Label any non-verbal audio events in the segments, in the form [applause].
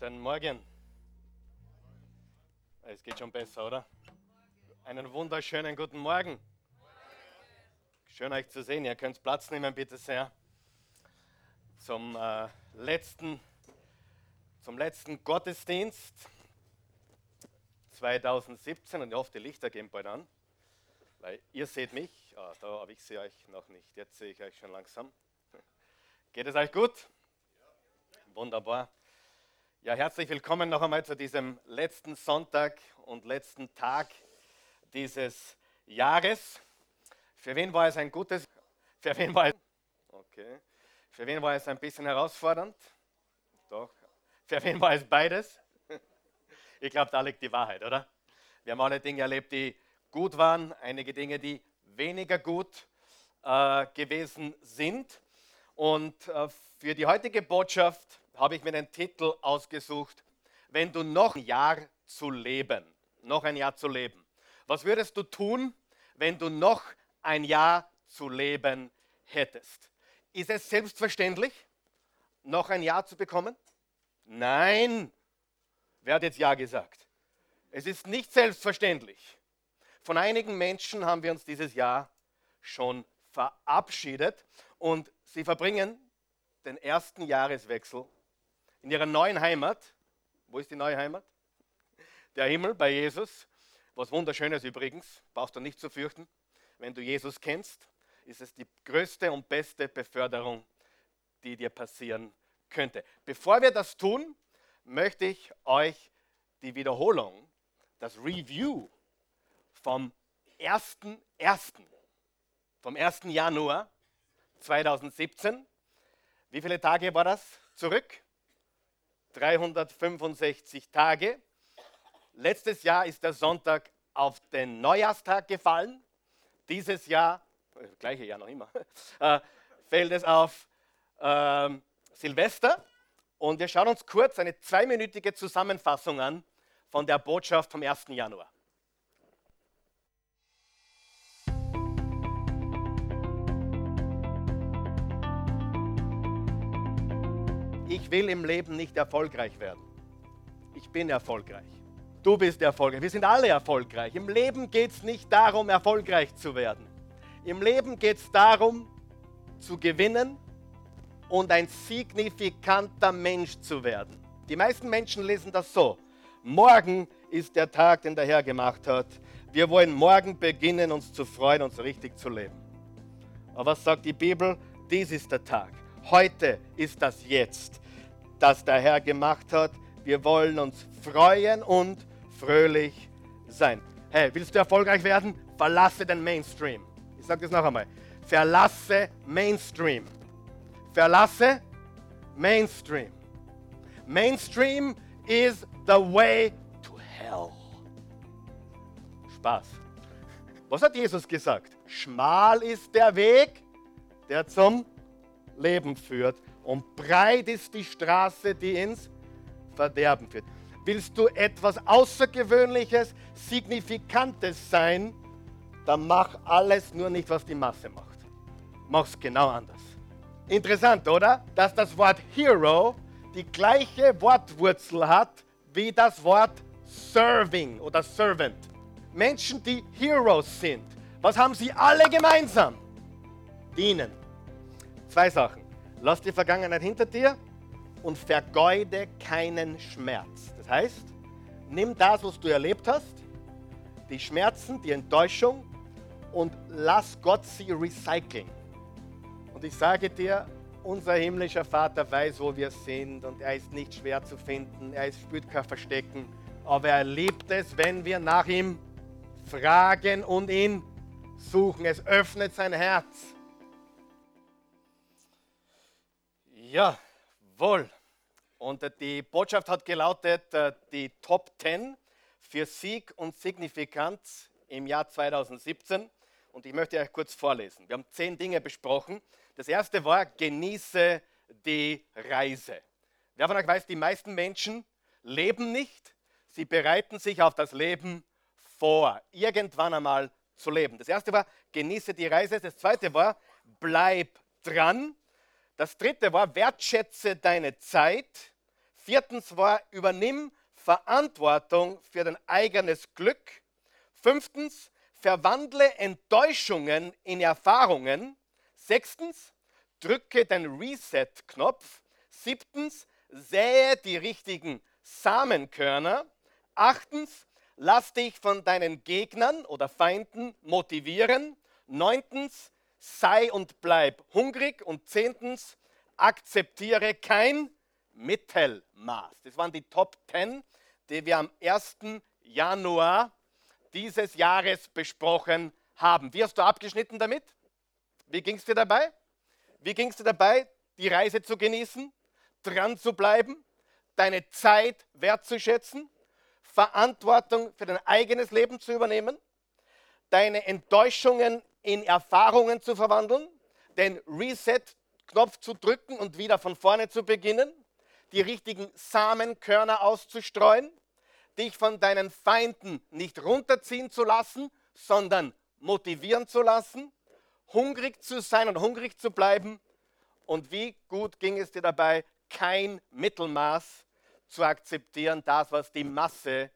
Guten Morgen. Es geht schon besser, oder? Einen wunderschönen guten Morgen. Schön euch zu sehen. Ihr könnt Platz nehmen, bitte sehr. Zum äh, letzten, zum letzten Gottesdienst 2017 und ich hoffe, die Lichter gehen bald an, weil ihr seht mich, ah, da, aber ich sehe euch noch nicht. Jetzt sehe ich euch schon langsam. Geht es euch gut? Wunderbar. Ja, herzlich willkommen noch einmal zu diesem letzten Sonntag und letzten Tag dieses Jahres. Für wen war es ein gutes? Für wen war es? Okay. Für wen war es ein bisschen herausfordernd? Doch. Für wen war es beides? [laughs] Ich glaube, da liegt die Wahrheit, oder? Wir haben alle Dinge erlebt, die gut waren, einige Dinge, die weniger gut äh, gewesen sind. Und äh, für die heutige Botschaft habe ich mir den Titel ausgesucht, wenn du noch ein Jahr zu leben, noch ein Jahr zu leben. Was würdest du tun, wenn du noch ein Jahr zu leben hättest? Ist es selbstverständlich, noch ein Jahr zu bekommen? Nein. Wer hat jetzt Ja gesagt? Es ist nicht selbstverständlich. Von einigen Menschen haben wir uns dieses Jahr schon verabschiedet und sie verbringen den ersten Jahreswechsel in ihrer neuen Heimat. Wo ist die neue Heimat? Der Himmel bei Jesus. Was wunderschönes übrigens, brauchst du nicht zu fürchten. Wenn du Jesus kennst, ist es die größte und beste Beförderung, die dir passieren könnte. Bevor wir das tun, möchte ich euch die Wiederholung, das Review vom 1.1., vom 1. Januar 2017, wie viele Tage war das zurück? 365 Tage. Letztes Jahr ist der Sonntag auf den Neujahrstag gefallen. Dieses Jahr, äh, gleiche Jahr noch immer, [laughs] äh, fällt es auf äh, Silvester. Und wir schauen uns kurz eine zweiminütige Zusammenfassung an von der Botschaft vom 1. Januar. Will im Leben nicht erfolgreich werden. Ich bin erfolgreich. Du bist erfolgreich. Wir sind alle erfolgreich. Im Leben geht es nicht darum, erfolgreich zu werden. Im Leben geht es darum, zu gewinnen und ein signifikanter Mensch zu werden. Die meisten Menschen lesen das so. Morgen ist der Tag, den der Herr gemacht hat. Wir wollen morgen beginnen, uns zu freuen und so richtig zu leben. Aber was sagt die Bibel? Dies ist der Tag. Heute ist das Jetzt das der Herr gemacht hat. Wir wollen uns freuen und fröhlich sein. Hey, willst du erfolgreich werden? Verlasse den Mainstream. Ich sage das noch einmal. Verlasse Mainstream. Verlasse Mainstream. Mainstream is the way to hell. Spaß. Was hat Jesus gesagt? Schmal ist der Weg, der zum Leben führt und breit ist die Straße, die ins Verderben führt. Willst du etwas Außergewöhnliches, Signifikantes sein, dann mach alles nur nicht, was die Masse macht. Mach's genau anders. Interessant, oder? Dass das Wort Hero die gleiche Wortwurzel hat wie das Wort Serving oder Servant. Menschen, die Heroes sind. Was haben sie alle gemeinsam? Dienen. Zwei Sachen. Lass die Vergangenheit hinter dir und vergeude keinen Schmerz. Das heißt, nimm das, was du erlebt hast, die Schmerzen, die Enttäuschung und lass Gott sie recyceln. Und ich sage dir, unser himmlischer Vater weiß, wo wir sind und er ist nicht schwer zu finden, er spürt kein Verstecken, aber er liebt es, wenn wir nach ihm fragen und ihn suchen. Es öffnet sein Herz. Ja, wohl. Und die Botschaft hat gelautet, äh, die Top 10 für Sieg und Signifikanz im Jahr 2017. Und ich möchte euch kurz vorlesen. Wir haben zehn Dinge besprochen. Das erste war, genieße die Reise. Wer von euch weiß, die meisten Menschen leben nicht, sie bereiten sich auf das Leben vor, irgendwann einmal zu leben. Das erste war, genieße die Reise. Das zweite war, bleib dran. Das dritte war, wertschätze deine Zeit. Viertens war, übernimm Verantwortung für dein eigenes Glück. Fünftens, verwandle Enttäuschungen in Erfahrungen. Sechstens, drücke den Reset-Knopf. Siebtens, sähe die richtigen Samenkörner. Achtens, lass dich von deinen Gegnern oder Feinden motivieren. Neuntens, sei und bleib hungrig. Und zehntens, akzeptiere kein Mittelmaß. Das waren die Top 10, die wir am 1. Januar dieses Jahres besprochen haben. Wie hast du abgeschnitten damit? Wie ging es dir dabei? Wie ging es dir dabei, die Reise zu genießen, dran zu bleiben, deine Zeit wertzuschätzen, Verantwortung für dein eigenes Leben zu übernehmen, deine Enttäuschungen in Erfahrungen zu verwandeln, den Reset-Knopf zu drücken und wieder von vorne zu beginnen, die richtigen Samenkörner auszustreuen, dich von deinen Feinden nicht runterziehen zu lassen, sondern motivieren zu lassen, hungrig zu sein und hungrig zu bleiben. Und wie gut ging es dir dabei, kein Mittelmaß zu akzeptieren. Das, was die Masse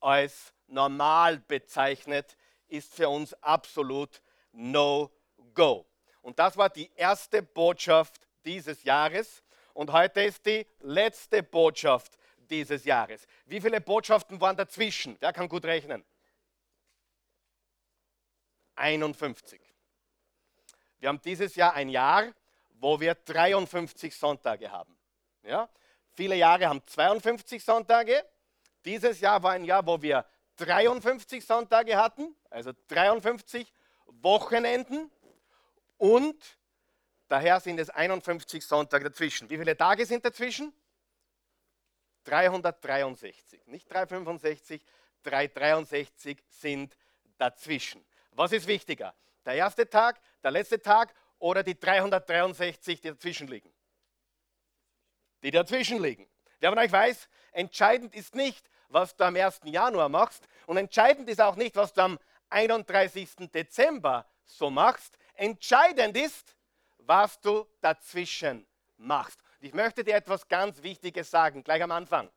als normal bezeichnet, ist für uns absolut No-Go. Und das war die erste Botschaft dieses Jahres. Und heute ist die letzte Botschaft dieses Jahres. Wie viele Botschaften waren dazwischen? Wer kann gut rechnen? 51. Wir haben dieses Jahr ein Jahr, wo wir 53 Sonntage haben. Ja? Viele Jahre haben 52 Sonntage. Dieses Jahr war ein Jahr, wo wir 53 Sonntage hatten, also 53 Wochenenden und daher sind es 51 Sonntage dazwischen. Wie viele Tage sind dazwischen? 363. Nicht 365, 363 sind dazwischen. Was ist wichtiger? Der erste Tag, der letzte Tag oder die 363, die dazwischen liegen? Die dazwischen liegen. Wer von euch weiß, entscheidend ist nicht, was du am 1. Januar machst und entscheidend ist auch nicht, was du am 31. Dezember so machst. Entscheidend ist, was du dazwischen machst. Ich möchte dir etwas ganz Wichtiges sagen, gleich am Anfang.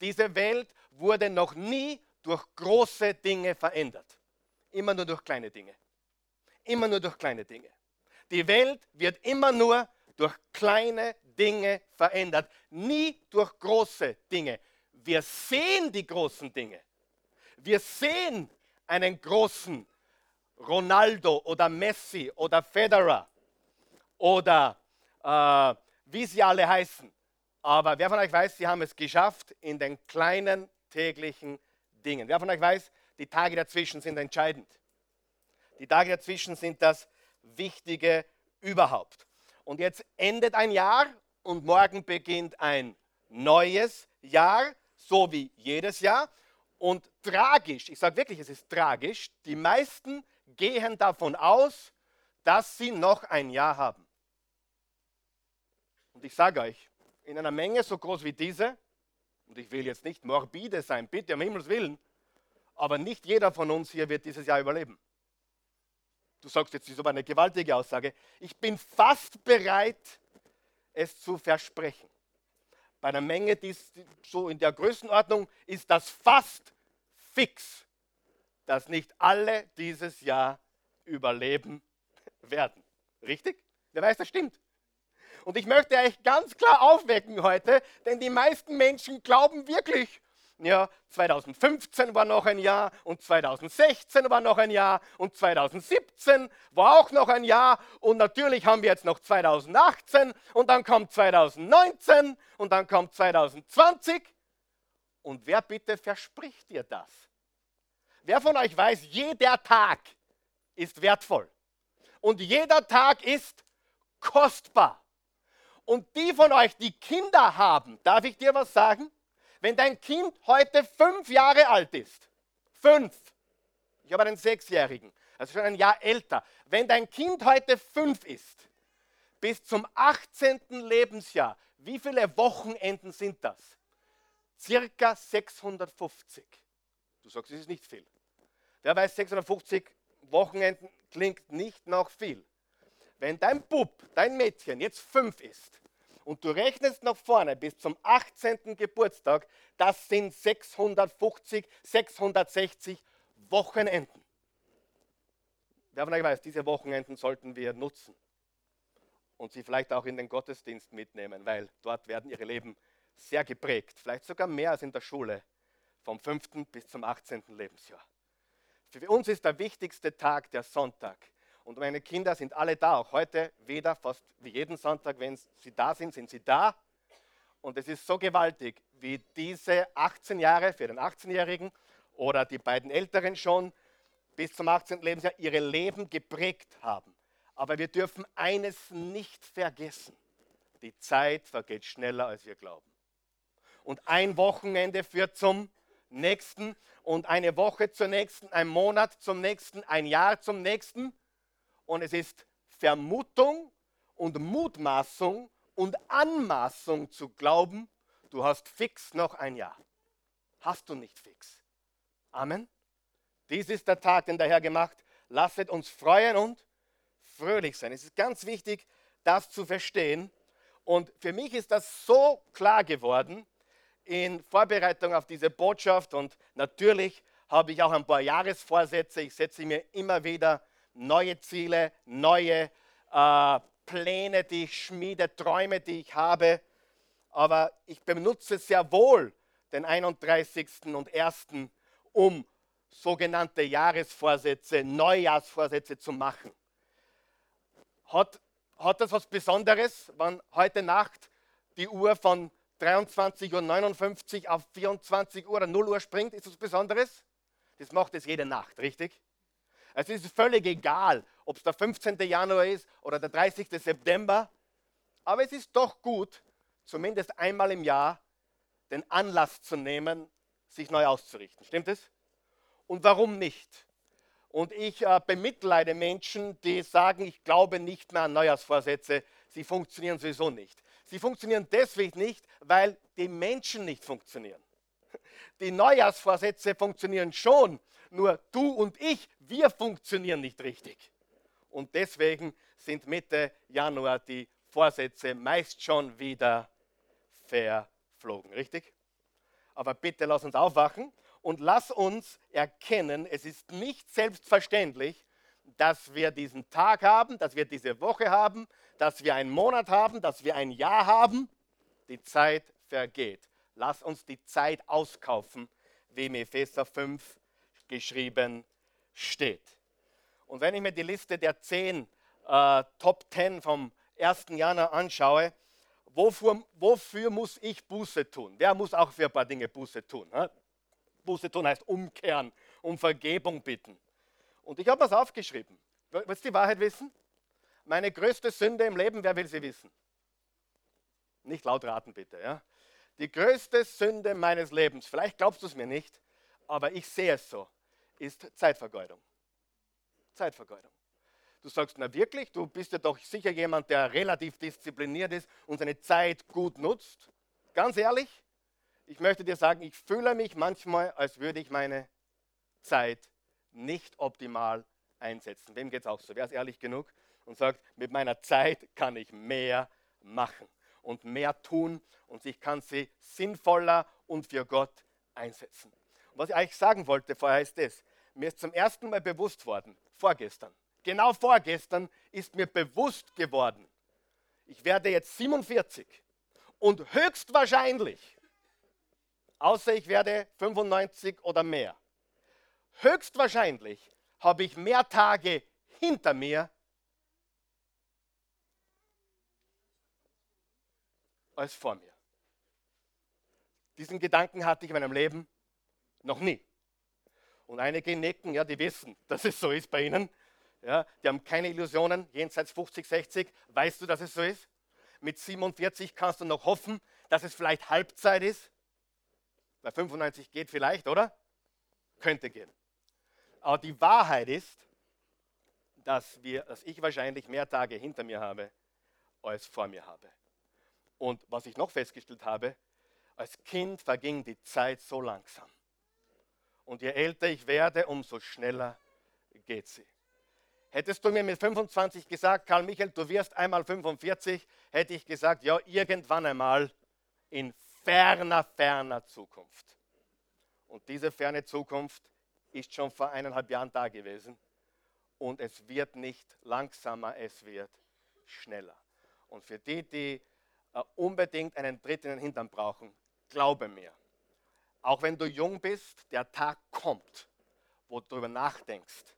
Diese Welt wurde noch nie durch große Dinge verändert. Immer nur durch kleine Dinge. Immer nur durch kleine Dinge. Die Welt wird immer nur durch kleine Dinge verändert, nie durch große Dinge. Wir sehen die großen Dinge. Wir sehen einen großen Ronaldo oder Messi oder Federer oder äh, wie sie alle heißen. Aber wer von euch weiß, sie haben es geschafft in den kleinen täglichen Dingen. Wer von euch weiß, die Tage dazwischen sind entscheidend. Die Tage dazwischen sind das Wichtige überhaupt. Und jetzt endet ein Jahr und morgen beginnt ein neues Jahr, so wie jedes Jahr. Und tragisch, ich sage wirklich, es ist tragisch, die meisten gehen davon aus, dass sie noch ein Jahr haben. Und ich sage euch, in einer Menge so groß wie diese, und ich will jetzt nicht morbide sein, bitte um Himmels Willen, aber nicht jeder von uns hier wird dieses Jahr überleben. Du sagst jetzt, das ist aber eine gewaltige Aussage. Ich bin fast bereit, es zu versprechen. Bei einer Menge, die so in der Größenordnung ist das fast fix, dass nicht alle dieses Jahr überleben [laughs] werden. Richtig? Wer weiß, das stimmt. Und ich möchte euch ganz klar aufwecken heute, denn die meisten Menschen glauben wirklich, ja, 2015 war noch ein Jahr und 2016 war noch ein Jahr und 2017 war auch noch ein Jahr und natürlich haben wir jetzt noch 2018 und dann kommt 2019 und dann kommt 2020. Und wer bitte verspricht dir das? Wer von euch weiß, jeder Tag ist wertvoll und jeder Tag ist kostbar. Und die von euch, die Kinder haben, darf ich dir was sagen? Wenn dein Kind heute fünf Jahre alt ist, fünf, ich habe einen Sechsjährigen, also schon ein Jahr älter, wenn dein Kind heute fünf ist, bis zum 18. Lebensjahr, wie viele Wochenenden sind das? Circa 650. Du sagst, das ist nicht viel. Wer weiß, 650 Wochenenden klingt nicht noch viel. Wenn dein Bub, dein Mädchen jetzt fünf ist und du rechnest nach vorne bis zum 18. Geburtstag, das sind 650, 660 Wochenenden. Wer von euch weiß, diese Wochenenden sollten wir nutzen und sie vielleicht auch in den Gottesdienst mitnehmen, weil dort werden ihre Leben sehr geprägt, vielleicht sogar mehr als in der Schule, vom 5. bis zum 18. Lebensjahr. Für uns ist der wichtigste Tag der Sonntag. Und meine Kinder sind alle da, auch heute wieder, fast wie jeden Sonntag, wenn sie da sind, sind sie da. Und es ist so gewaltig, wie diese 18 Jahre für den 18-Jährigen oder die beiden Älteren schon bis zum 18. Lebensjahr ihre Leben geprägt haben. Aber wir dürfen eines nicht vergessen. Die Zeit vergeht schneller, als wir glauben. Und ein Wochenende führt zum nächsten und eine Woche zur nächsten, ein Monat zum nächsten, ein Jahr zum nächsten und es ist Vermutung und Mutmaßung und Anmaßung zu glauben, du hast fix noch ein Jahr. Hast du nicht fix. Amen. Dies ist der Tag, den der Herr gemacht. Lasset uns freuen und fröhlich sein. Es ist ganz wichtig, das zu verstehen. Und für mich ist das so klar geworden in Vorbereitung auf diese Botschaft. Und natürlich habe ich auch ein paar Jahresvorsätze. Ich setze mir immer wieder neue Ziele, neue äh, Pläne, die ich schmiede, Träume, die ich habe. Aber ich benutze sehr wohl den 31. und 1., um sogenannte Jahresvorsätze, Neujahrsvorsätze zu machen. Hat, hat das was Besonderes, wenn heute Nacht die Uhr von 23.59 Uhr auf 24 Uhr oder 0 Uhr springt? Ist das Besonderes? Das macht es jede Nacht, richtig? Es ist völlig egal, ob es der 15. Januar ist oder der 30. September. Aber es ist doch gut, zumindest einmal im Jahr den Anlass zu nehmen, sich neu auszurichten. Stimmt es? Und warum nicht? Und ich äh, bemitleide Menschen, die sagen, ich glaube nicht mehr an Neujahrsvorsätze. Sie funktionieren sowieso nicht. Sie funktionieren deswegen nicht, weil die Menschen nicht funktionieren. Die Neujahrsvorsätze funktionieren schon, nur du und ich, wir funktionieren nicht richtig. Und deswegen sind Mitte Januar die Vorsätze meist schon wieder verflogen, richtig? Aber bitte lass uns aufwachen und lass uns erkennen, es ist nicht selbstverständlich, dass wir diesen Tag haben, dass wir diese Woche haben, dass wir einen Monat haben, dass wir ein Jahr haben. Die Zeit vergeht. Lass uns die Zeit auskaufen, wie im Epheser 5 geschrieben steht. Und wenn ich mir die Liste der zehn äh, Top 10 vom 1. Januar anschaue, wofür, wofür, muss ich Buße tun? Wer muss auch für ein paar Dinge Buße tun? He? Buße tun heißt umkehren, um Vergebung bitten. Und ich habe was aufgeschrieben. Willst du die Wahrheit wissen? Meine größte Sünde im Leben, wer will sie wissen? Nicht laut raten bitte. Ja? Die größte Sünde meines Lebens, vielleicht glaubst du es mir nicht, aber ich sehe es so, ist Zeitvergeudung. Zeitvergeudung. Du sagst, na wirklich, du bist ja doch sicher jemand, der relativ diszipliniert ist und seine Zeit gut nutzt. Ganz ehrlich, ich möchte dir sagen, ich fühle mich manchmal, als würde ich meine Zeit nicht optimal einsetzen. Wem geht es auch so? Wer ist ehrlich genug und sagt, mit meiner Zeit kann ich mehr machen und mehr tun und ich kann sie sinnvoller und für Gott einsetzen. Was ich eigentlich sagen wollte vorher ist das. Mir ist zum ersten Mal bewusst worden, vorgestern, genau vorgestern ist mir bewusst geworden, ich werde jetzt 47 und höchstwahrscheinlich, außer ich werde 95 oder mehr, höchstwahrscheinlich habe ich mehr Tage hinter mir als vor mir. Diesen Gedanken hatte ich in meinem Leben noch nie. Und einige nicken, ja, die wissen, dass es so ist bei ihnen. Ja, die haben keine Illusionen, jenseits 50, 60. Weißt du, dass es so ist? Mit 47 kannst du noch hoffen, dass es vielleicht Halbzeit ist. Bei 95 geht vielleicht, oder? Könnte gehen. Aber die Wahrheit ist, dass, wir, dass ich wahrscheinlich mehr Tage hinter mir habe, als vor mir habe. Und was ich noch festgestellt habe, als Kind verging die Zeit so langsam. Und je älter ich werde, umso schneller geht sie. Hättest du mir mit 25 gesagt, Karl Michael, du wirst einmal 45, hätte ich gesagt, ja, irgendwann einmal in ferner, ferner Zukunft. Und diese ferne Zukunft ist schon vor eineinhalb Jahren da gewesen. Und es wird nicht langsamer, es wird schneller. Und für die, die äh, unbedingt einen Tritt in den Hintern brauchen, glaube mir, auch wenn du jung bist, der Tag kommt, wo du darüber nachdenkst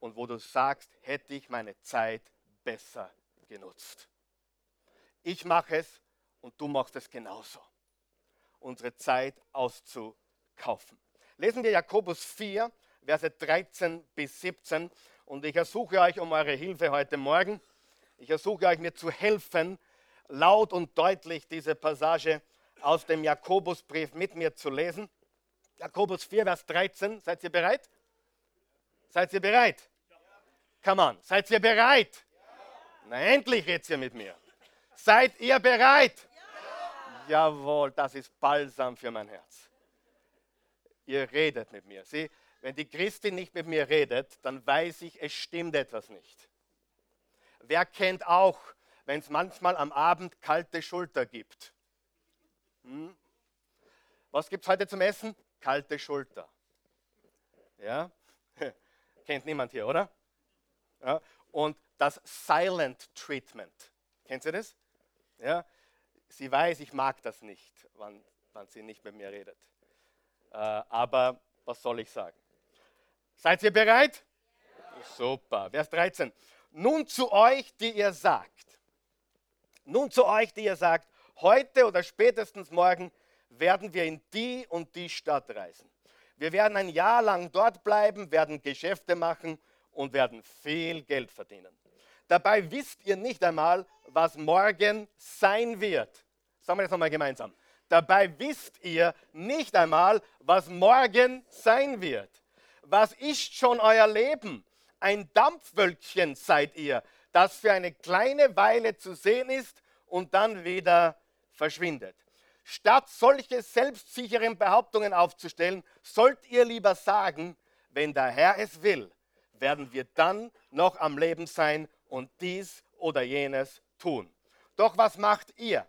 und wo du sagst, hätte ich meine Zeit besser genutzt. Ich mache es und du machst es genauso. Unsere Zeit auszukaufen. Lesen wir Jakobus 4, Verse 13 bis 17 und ich ersuche euch um eure Hilfe heute Morgen. Ich ersuche euch mir zu helfen, laut und deutlich diese Passage aus dem Jakobusbrief mit mir zu lesen. Jakobus 4, Vers 13. Seid ihr bereit? Seid ihr bereit? Come on, seid ihr bereit? Na endlich redet ihr mit mir. Seid ihr bereit? Jawohl, das ist Balsam für mein Herz. Ihr redet mit mir. Sieh, wenn die Christin nicht mit mir redet, dann weiß ich, es stimmt etwas nicht. Wer kennt auch, wenn es manchmal am Abend kalte Schulter gibt? Hm? Was gibt es heute zum Essen? Kalte Schulter. Ja? [laughs] Kennt niemand hier, oder? Ja? Und das Silent Treatment. Kennt ihr das? Ja? Sie weiß, ich mag das nicht, wann, wann sie nicht mit mir redet. Äh, aber was soll ich sagen? Seid ihr bereit? Ja. Super. Vers 13. Nun zu euch, die ihr sagt. Nun zu euch, die ihr sagt, heute oder spätestens morgen werden wir in die und die Stadt reisen. Wir werden ein Jahr lang dort bleiben, werden Geschäfte machen und werden viel Geld verdienen. Dabei wisst ihr nicht einmal, was morgen sein wird. Sagen wir das nochmal gemeinsam. Dabei wisst ihr nicht einmal, was morgen sein wird. Was ist schon euer Leben? Ein Dampfwölkchen seid ihr, das für eine kleine Weile zu sehen ist und dann wieder verschwindet. Statt solche selbstsicheren Behauptungen aufzustellen, sollt ihr lieber sagen, wenn der Herr es will, werden wir dann noch am Leben sein und dies oder jenes tun. Doch was macht ihr?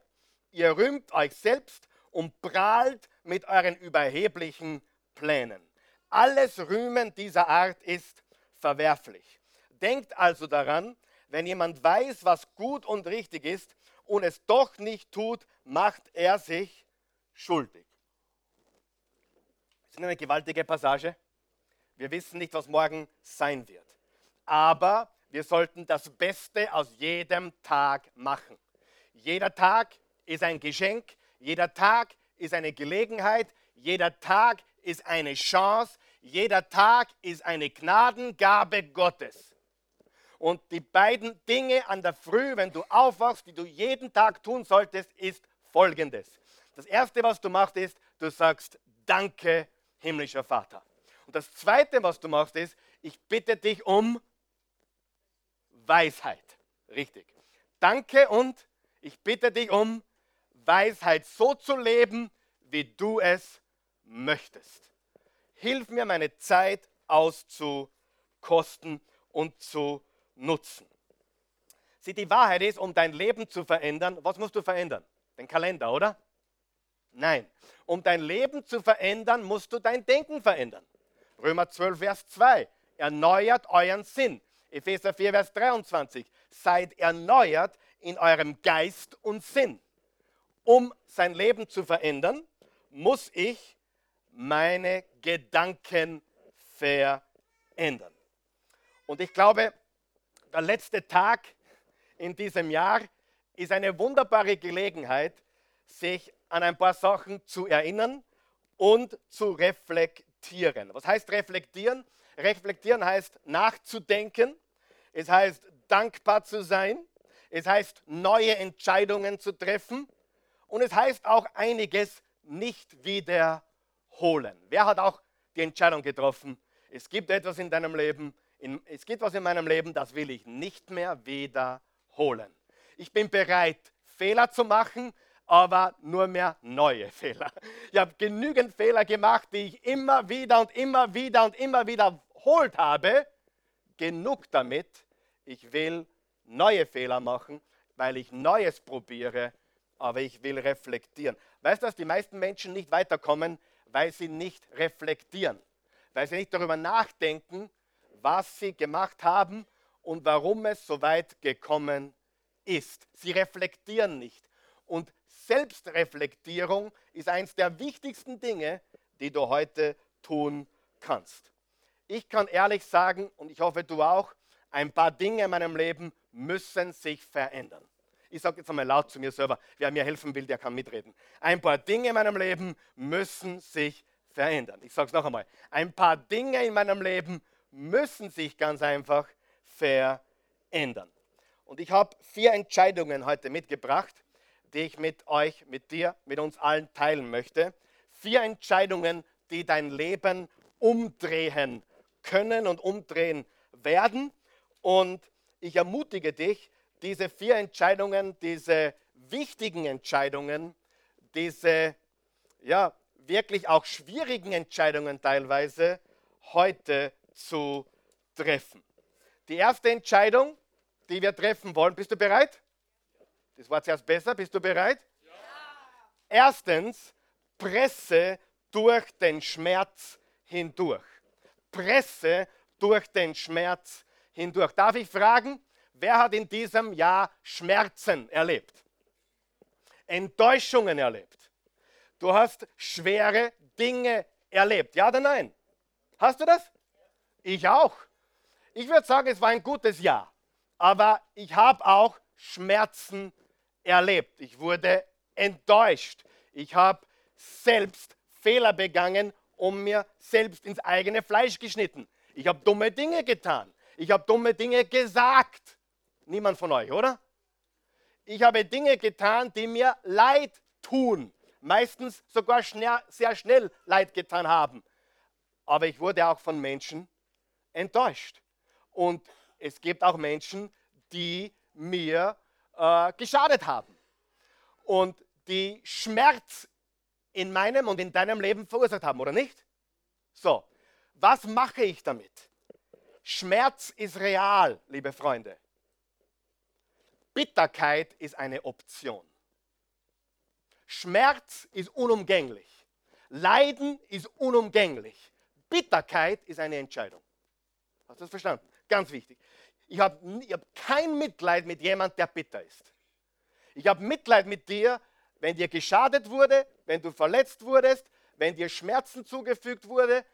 Ihr rühmt euch selbst und prahlt mit euren überheblichen Plänen. Alles Rühmen dieser Art ist verwerflich. Denkt also daran, wenn jemand weiß, was gut und richtig ist und es doch nicht tut, macht er sich schuldig. Das ist eine gewaltige Passage. Wir wissen nicht, was morgen sein wird. Aber wir sollten das Beste aus jedem Tag machen. Jeder Tag ist ein Geschenk, jeder Tag ist eine Gelegenheit, jeder Tag ist eine Chance, jeder Tag ist eine Gnadengabe Gottes. Und die beiden Dinge an der Früh, wenn du aufwachst, die du jeden Tag tun solltest, ist folgendes. Das erste, was du machst, ist, du sagst Danke, himmlischer Vater. Und das zweite, was du machst, ist, ich bitte dich um Weisheit. Richtig. Danke und ich bitte dich um Weisheit, so zu leben, wie du es möchtest. Hilf mir, meine Zeit auszukosten und zu nutzen. Sieh, die Wahrheit ist, um dein Leben zu verändern, was musst du verändern? Den Kalender, oder? Nein. Um dein Leben zu verändern, musst du dein Denken verändern. Römer 12, Vers 2. Erneuert euren Sinn. Epheser 4, Vers 23. Seid erneuert in eurem Geist und Sinn. Um sein Leben zu verändern, muss ich meine Gedanken verändern. Und ich glaube, der letzte Tag in diesem Jahr ist eine wunderbare Gelegenheit, sich an ein paar Sachen zu erinnern und zu reflektieren. Was heißt reflektieren? Reflektieren heißt nachzudenken, es heißt dankbar zu sein, es heißt neue Entscheidungen zu treffen und es heißt auch einiges nicht wiederholen. Wer hat auch die Entscheidung getroffen, es gibt etwas in deinem Leben, in, es gibt was in meinem Leben, das will ich nicht mehr wiederholen. Ich bin bereit, Fehler zu machen, aber nur mehr neue [laughs] Fehler. Ich habe genügend Fehler gemacht, die ich immer wieder und immer wieder und immer wiederholt habe, genug damit. Ich will neue Fehler machen, weil ich Neues probiere, aber ich will reflektieren. Weißt du, dass die meisten Menschen nicht weiterkommen, weil sie nicht reflektieren, weil sie nicht darüber nachdenken, was sie gemacht haben und warum es so weit gekommen ist. Sie reflektieren nicht. Und Selbstreflektierung ist eines der wichtigsten Dinge, die du heute tun kannst. Ich kann ehrlich sagen, und ich hoffe du auch, ein paar Dinge in meinem Leben müssen sich verändern. Ich sage jetzt einmal laut zu mir selber, wer mir helfen will, der kann mitreden. Ein paar Dinge in meinem Leben müssen sich verändern. Ich sage es noch einmal. Ein paar Dinge in meinem Leben müssen sich ganz einfach verändern. Und ich habe vier Entscheidungen heute mitgebracht, die ich mit euch, mit dir, mit uns allen teilen möchte. Vier Entscheidungen, die dein Leben umdrehen können und umdrehen werden. Und ich ermutige dich, diese vier Entscheidungen, diese wichtigen Entscheidungen, diese ja, wirklich auch schwierigen Entscheidungen teilweise heute zu treffen. Die erste Entscheidung, die wir treffen wollen, bist du bereit? Das war zuerst besser, bist du bereit? Ja. Erstens, presse durch den Schmerz hindurch. Presse durch den Schmerz hindurch. Darf ich fragen, wer hat in diesem Jahr Schmerzen erlebt? Enttäuschungen erlebt? Du hast schwere Dinge erlebt. Ja oder nein? Hast du das? Ich auch. Ich würde sagen, es war ein gutes Jahr. Aber ich habe auch Schmerzen erlebt. Ich wurde enttäuscht. Ich habe selbst Fehler begangen und mir selbst ins eigene Fleisch geschnitten. Ich habe dumme Dinge getan. Ich habe dumme Dinge gesagt. Niemand von euch, oder? Ich habe Dinge getan, die mir leid tun. Meistens sogar schnell, sehr schnell leid getan haben. Aber ich wurde auch von Menschen enttäuscht. Und es gibt auch Menschen, die mir äh, geschadet haben. Und die Schmerz in meinem und in deinem Leben verursacht haben, oder nicht? So, was mache ich damit? Schmerz ist real, liebe Freunde. Bitterkeit ist eine Option. Schmerz ist unumgänglich. Leiden ist unumgänglich. Bitterkeit ist eine Entscheidung. Hast du das verstanden? Ganz wichtig. Ich habe hab kein Mitleid mit jemand, der bitter ist. Ich habe Mitleid mit dir, wenn dir geschadet wurde, wenn du verletzt wurdest, wenn dir Schmerzen zugefügt wurde.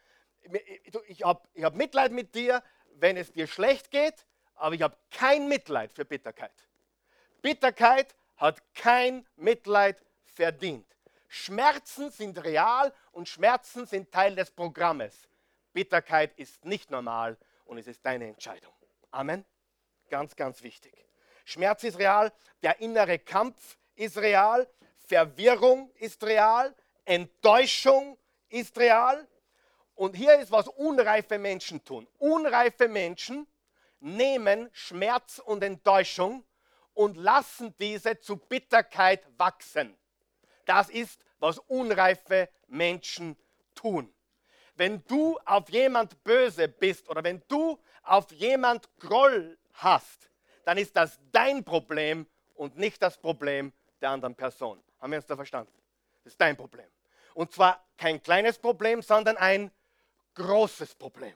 Ich habe hab Mitleid mit dir, wenn es dir schlecht geht, aber ich habe kein Mitleid für Bitterkeit. Bitterkeit hat kein Mitleid verdient. Schmerzen sind real und Schmerzen sind Teil des Programmes. Bitterkeit ist nicht normal und es ist deine Entscheidung. Amen. Ganz, ganz wichtig. Schmerz ist real, der innere Kampf ist real, Verwirrung ist real, Enttäuschung ist real. Und hier ist, was unreife Menschen tun. Unreife Menschen nehmen Schmerz und Enttäuschung und lassen diese zu Bitterkeit wachsen. Das ist, was unreife Menschen tun. Wenn du auf jemand böse bist oder wenn du auf jemand Groll hast, dann ist das dein Problem und nicht das Problem der anderen Person. Haben wir uns da verstanden? Das ist dein Problem. Und zwar kein kleines Problem, sondern ein großes Problem.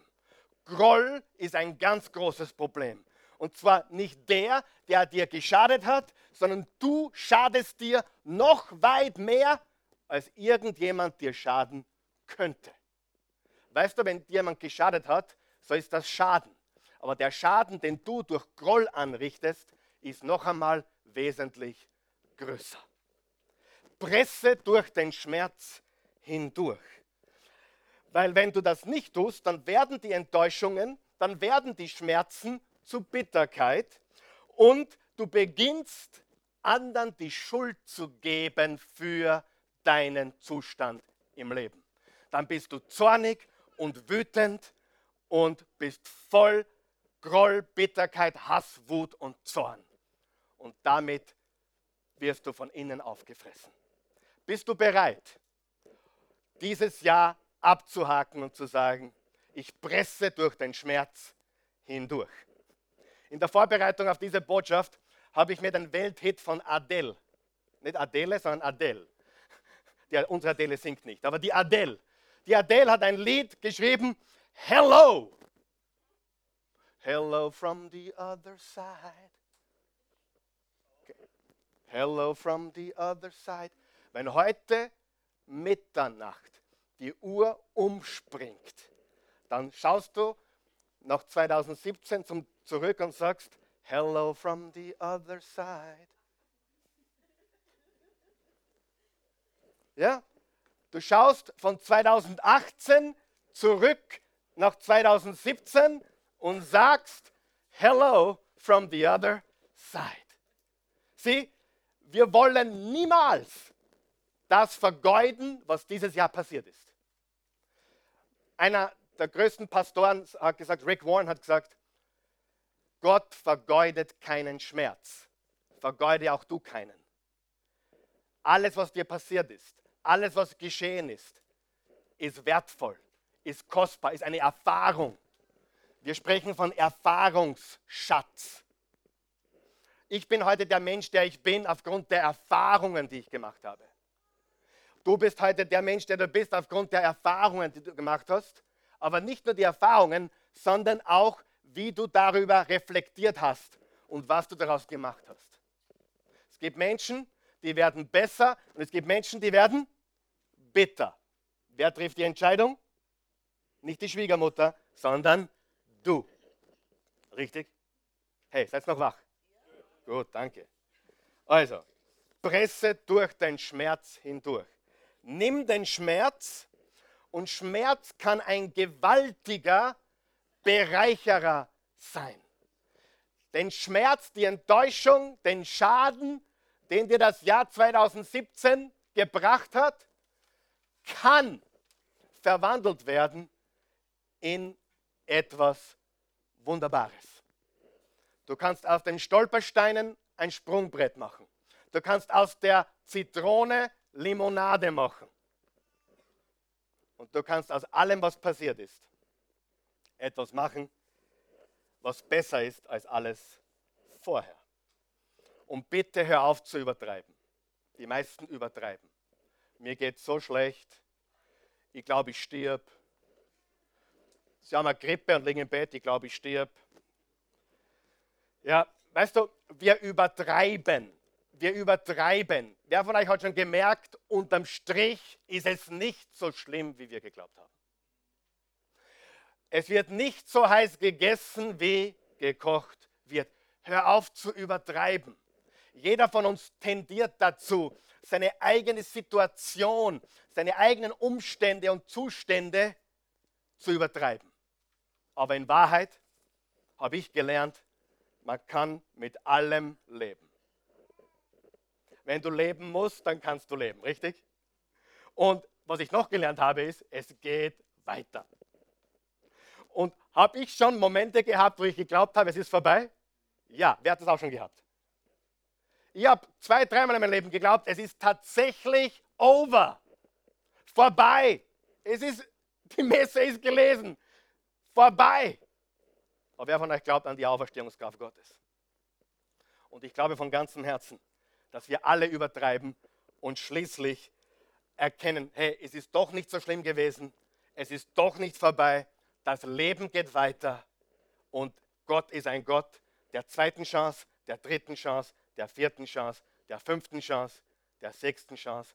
Groll ist ein ganz großes Problem. Und zwar nicht der, der dir geschadet hat, sondern du schadest dir noch weit mehr, als irgendjemand dir schaden könnte. Weißt du, wenn dir jemand geschadet hat, so ist das Schaden. Aber der Schaden, den du durch Groll anrichtest, ist noch einmal wesentlich größer presse durch den Schmerz hindurch. Weil wenn du das nicht tust, dann werden die Enttäuschungen, dann werden die Schmerzen zu Bitterkeit und du beginnst anderen die Schuld zu geben für deinen Zustand im Leben. Dann bist du zornig und wütend und bist voll Groll, Bitterkeit, Hass, Wut und Zorn. Und damit wirst du von innen aufgefressen. Bist du bereit, dieses Jahr abzuhaken und zu sagen, ich presse durch den Schmerz hindurch. In der Vorbereitung auf diese Botschaft habe ich mir den Welthit von Adele, nicht Adele, sondern Adele, die, unsere Adele singt nicht, aber die Adele. Die Adele hat ein Lied geschrieben, Hello. Hello from the other side. Hello from the other side. Wenn heute Mitternacht die Uhr umspringt, dann schaust du nach 2017 zum, zurück und sagst, Hello from the other side. Ja? Du schaust von 2018 zurück nach 2017 und sagst, Hello from the other side. Sieh, wir wollen niemals das vergeuden, was dieses Jahr passiert ist. Einer der größten Pastoren hat gesagt, Rick Warren hat gesagt, Gott vergeudet keinen Schmerz. Vergeude auch du keinen. Alles, was dir passiert ist, alles, was geschehen ist, ist wertvoll, ist kostbar, ist eine Erfahrung. Wir sprechen von Erfahrungsschatz. Ich bin heute der Mensch, der ich bin, aufgrund der Erfahrungen, die ich gemacht habe. Du bist heute der Mensch, der du bist, aufgrund der Erfahrungen, die du gemacht hast. Aber nicht nur die Erfahrungen, sondern auch, wie du darüber reflektiert hast und was du daraus gemacht hast. Es gibt Menschen, die werden besser und es gibt Menschen, die werden bitter. Wer trifft die Entscheidung? Nicht die Schwiegermutter, sondern du. Richtig? Hey, seid noch wach? Gut, danke. Also, presse durch den Schmerz hindurch. Nimm den Schmerz und Schmerz kann ein gewaltiger Bereicherer sein. Den Schmerz, die Enttäuschung, den Schaden, den dir das Jahr 2017 gebracht hat, kann verwandelt werden in etwas Wunderbares. Du kannst aus den Stolpersteinen ein Sprungbrett machen. Du kannst aus der Zitrone Limonade machen. Und du kannst aus allem, was passiert ist, etwas machen, was besser ist als alles vorher. Und bitte hör auf zu übertreiben. Die meisten übertreiben. Mir geht so schlecht. Ich glaube, ich stirb. Sie haben eine Grippe und liegen im Bett. Ich glaube, ich stirb. Ja, weißt du, wir übertreiben wir übertreiben. Wer von euch hat schon gemerkt, unterm Strich ist es nicht so schlimm, wie wir geglaubt haben. Es wird nicht so heiß gegessen, wie gekocht wird. Hör auf zu übertreiben. Jeder von uns tendiert dazu, seine eigene Situation, seine eigenen Umstände und Zustände zu übertreiben. Aber in Wahrheit habe ich gelernt, man kann mit allem leben. Wenn du leben musst, dann kannst du leben, richtig? Und was ich noch gelernt habe, ist, es geht weiter. Und habe ich schon Momente gehabt, wo ich geglaubt habe, es ist vorbei? Ja, wer hat das auch schon gehabt? Ich habe zwei, dreimal in meinem Leben geglaubt, es ist tatsächlich over. Vorbei. Es ist, [laughs] die Messe ist gelesen. Vorbei. Aber wer von euch glaubt an die Auferstehungskraft Gottes? Und ich glaube von ganzem Herzen, dass wir alle übertreiben und schließlich erkennen, hey, es ist doch nicht so schlimm gewesen, es ist doch nicht vorbei, das Leben geht weiter und Gott ist ein Gott der zweiten Chance, der dritten Chance, der vierten Chance, der fünften Chance, der sechsten Chance,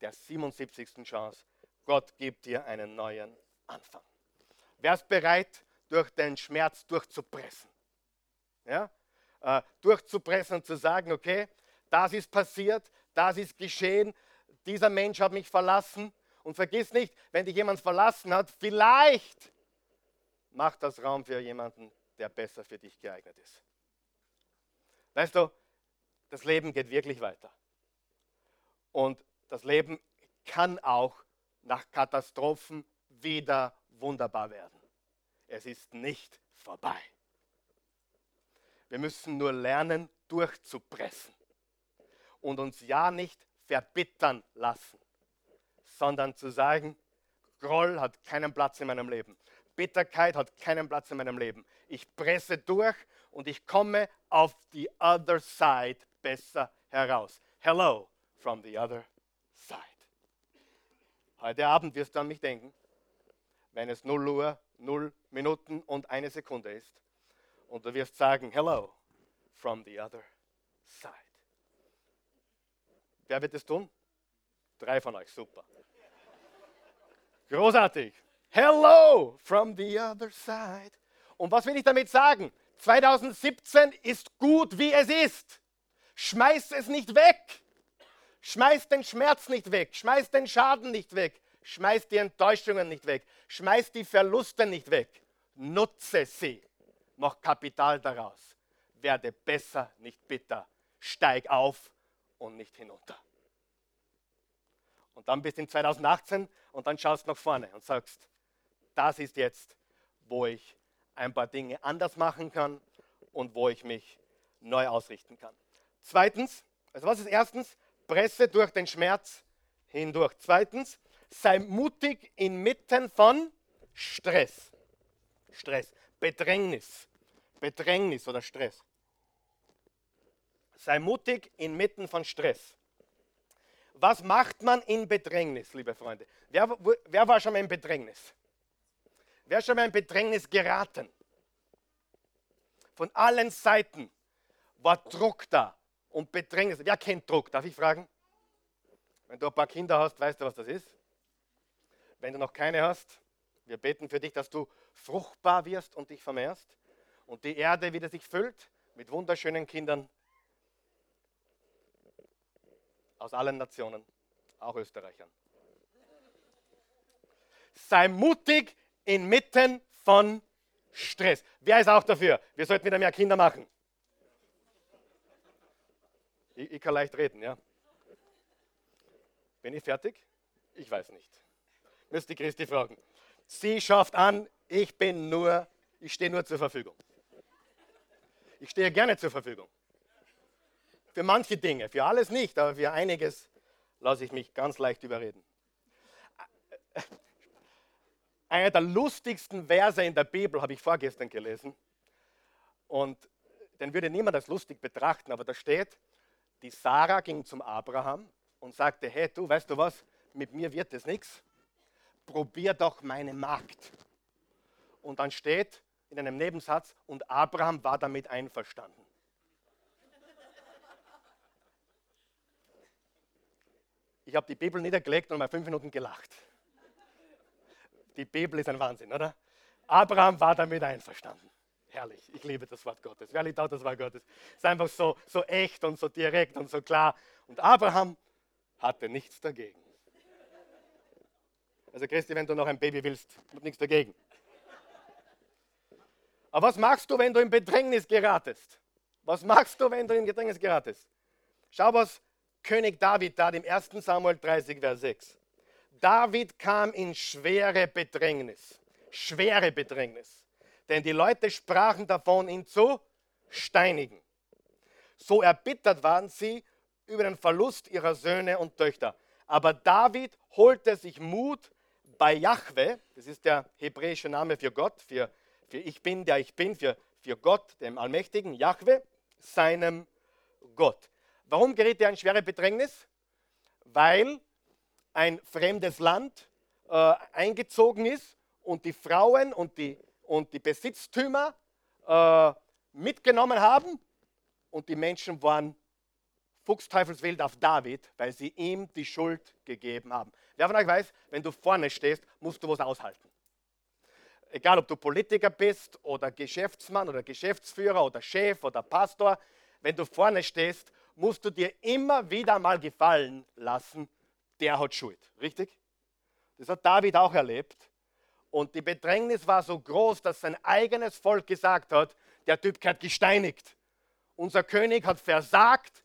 der 77. Chance. Gott gibt dir einen neuen Anfang. Wärst bereit, durch den Schmerz durchzupressen? Ja? Äh, durchzupressen und zu sagen, okay, das ist passiert, das ist geschehen, dieser Mensch hat mich verlassen. Und vergiss nicht, wenn dich jemand verlassen hat, vielleicht macht das Raum für jemanden, der besser für dich geeignet ist. Weißt du, das Leben geht wirklich weiter. Und das Leben kann auch nach Katastrophen wieder wunderbar werden. Es ist nicht vorbei. Wir müssen nur lernen, durchzupressen und uns ja nicht verbittern lassen, sondern zu sagen, Groll hat keinen Platz in meinem Leben. Bitterkeit hat keinen Platz in meinem Leben. Ich presse durch und ich komme auf die other side besser heraus. Hello from the other side. Heute Abend wirst du an mich denken, wenn es 0 Uhr, 0 Minuten und eine Sekunde ist. Und du wirst sagen, hello from the other side. Wer wird es tun? Drei von euch, super. Großartig. Hello from the other side. Und was will ich damit sagen? 2017 ist gut, wie es ist. Schmeiß es nicht weg. Schmeiß den Schmerz nicht weg. Schmeiß den Schaden nicht weg. Schmeiß die Enttäuschungen nicht weg. Schmeiß die Verluste nicht weg. Nutze sie. Mach Kapital daraus. Werde besser, nicht bitter. Steig auf und nicht hinunter. Und dann bist du in 2018 und dann schaust du nach vorne und sagst, das ist jetzt, wo ich ein paar Dinge anders machen kann und wo ich mich neu ausrichten kann. Zweitens, also was ist erstens? Presse durch den Schmerz hindurch. Zweitens, sei mutig inmitten von Stress. Stress, Bedrängnis, Bedrängnis oder Stress. Sei mutig inmitten von Stress. Was macht man in Bedrängnis, liebe Freunde? Wer, wer war schon mal in Bedrängnis? Wer ist schon mal in Bedrängnis geraten? Von allen Seiten war Druck da und Bedrängnis. Wer kennt Druck? Darf ich fragen? Wenn du ein paar Kinder hast, weißt du, was das ist? Wenn du noch keine hast, wir beten für dich, dass du fruchtbar wirst und dich vermehrst und die Erde wieder sich füllt mit wunderschönen Kindern aus allen Nationen, auch Österreichern. Sei mutig inmitten von Stress. Wer ist auch dafür? Wir sollten wieder mehr Kinder machen. Ich, ich kann leicht reden, ja. Bin ich fertig? Ich weiß nicht. Müsste Christi fragen. Sie schafft an, ich bin nur, ich stehe nur zur Verfügung. Ich stehe gerne zur Verfügung. Für manche Dinge, für alles nicht, aber für einiges lasse ich mich ganz leicht überreden. Einer der lustigsten Verse in der Bibel habe ich vorgestern gelesen. Und den würde niemand als lustig betrachten, aber da steht, die Sarah ging zum Abraham und sagte, hey du, weißt du was, mit mir wird es nichts. Probier doch meine Magd. Und dann steht in einem Nebensatz, und Abraham war damit einverstanden. Ich habe die Bibel niedergelegt und mal fünf Minuten gelacht. Die Bibel ist ein Wahnsinn, oder? Abraham war damit einverstanden. Herrlich, ich liebe das Wort Gottes. Wer liebt auch das Wort Gottes? Es ist einfach so, so echt und so direkt und so klar. Und Abraham hatte nichts dagegen. Also Christi, wenn du noch ein Baby willst, hab nichts dagegen. Aber was machst du, wenn du in Bedrängnis geratest? Was machst du, wenn du in Bedrängnis geratest? Schau, was König David tat im 1. Samuel 30, Vers 6. David kam in schwere Bedrängnis. Schwere Bedrängnis. Denn die Leute sprachen davon, ihn zu steinigen. So erbittert waren sie über den Verlust ihrer Söhne und Töchter. Aber David holte sich Mut bei Jahwe, das ist der hebräische Name für Gott, für, für ich bin, der ich bin, für, für Gott, dem Allmächtigen, Jahwe, seinem Gott. Warum gerät er in schwere Bedrängnis? Weil ein fremdes Land äh, eingezogen ist und die Frauen und die, und die Besitztümer äh, mitgenommen haben und die Menschen waren fuchsteufelswild auf David, weil sie ihm die Schuld gegeben haben. Wer von euch weiß, wenn du vorne stehst, musst du was aushalten. Egal, ob du Politiker bist oder Geschäftsmann oder Geschäftsführer oder Chef oder Pastor, wenn du vorne stehst, musst du dir immer wieder mal gefallen lassen, der hat Schuld. Richtig? Das hat David auch erlebt. Und die Bedrängnis war so groß, dass sein eigenes Volk gesagt hat, der Typ hat gesteinigt. Unser König hat versagt.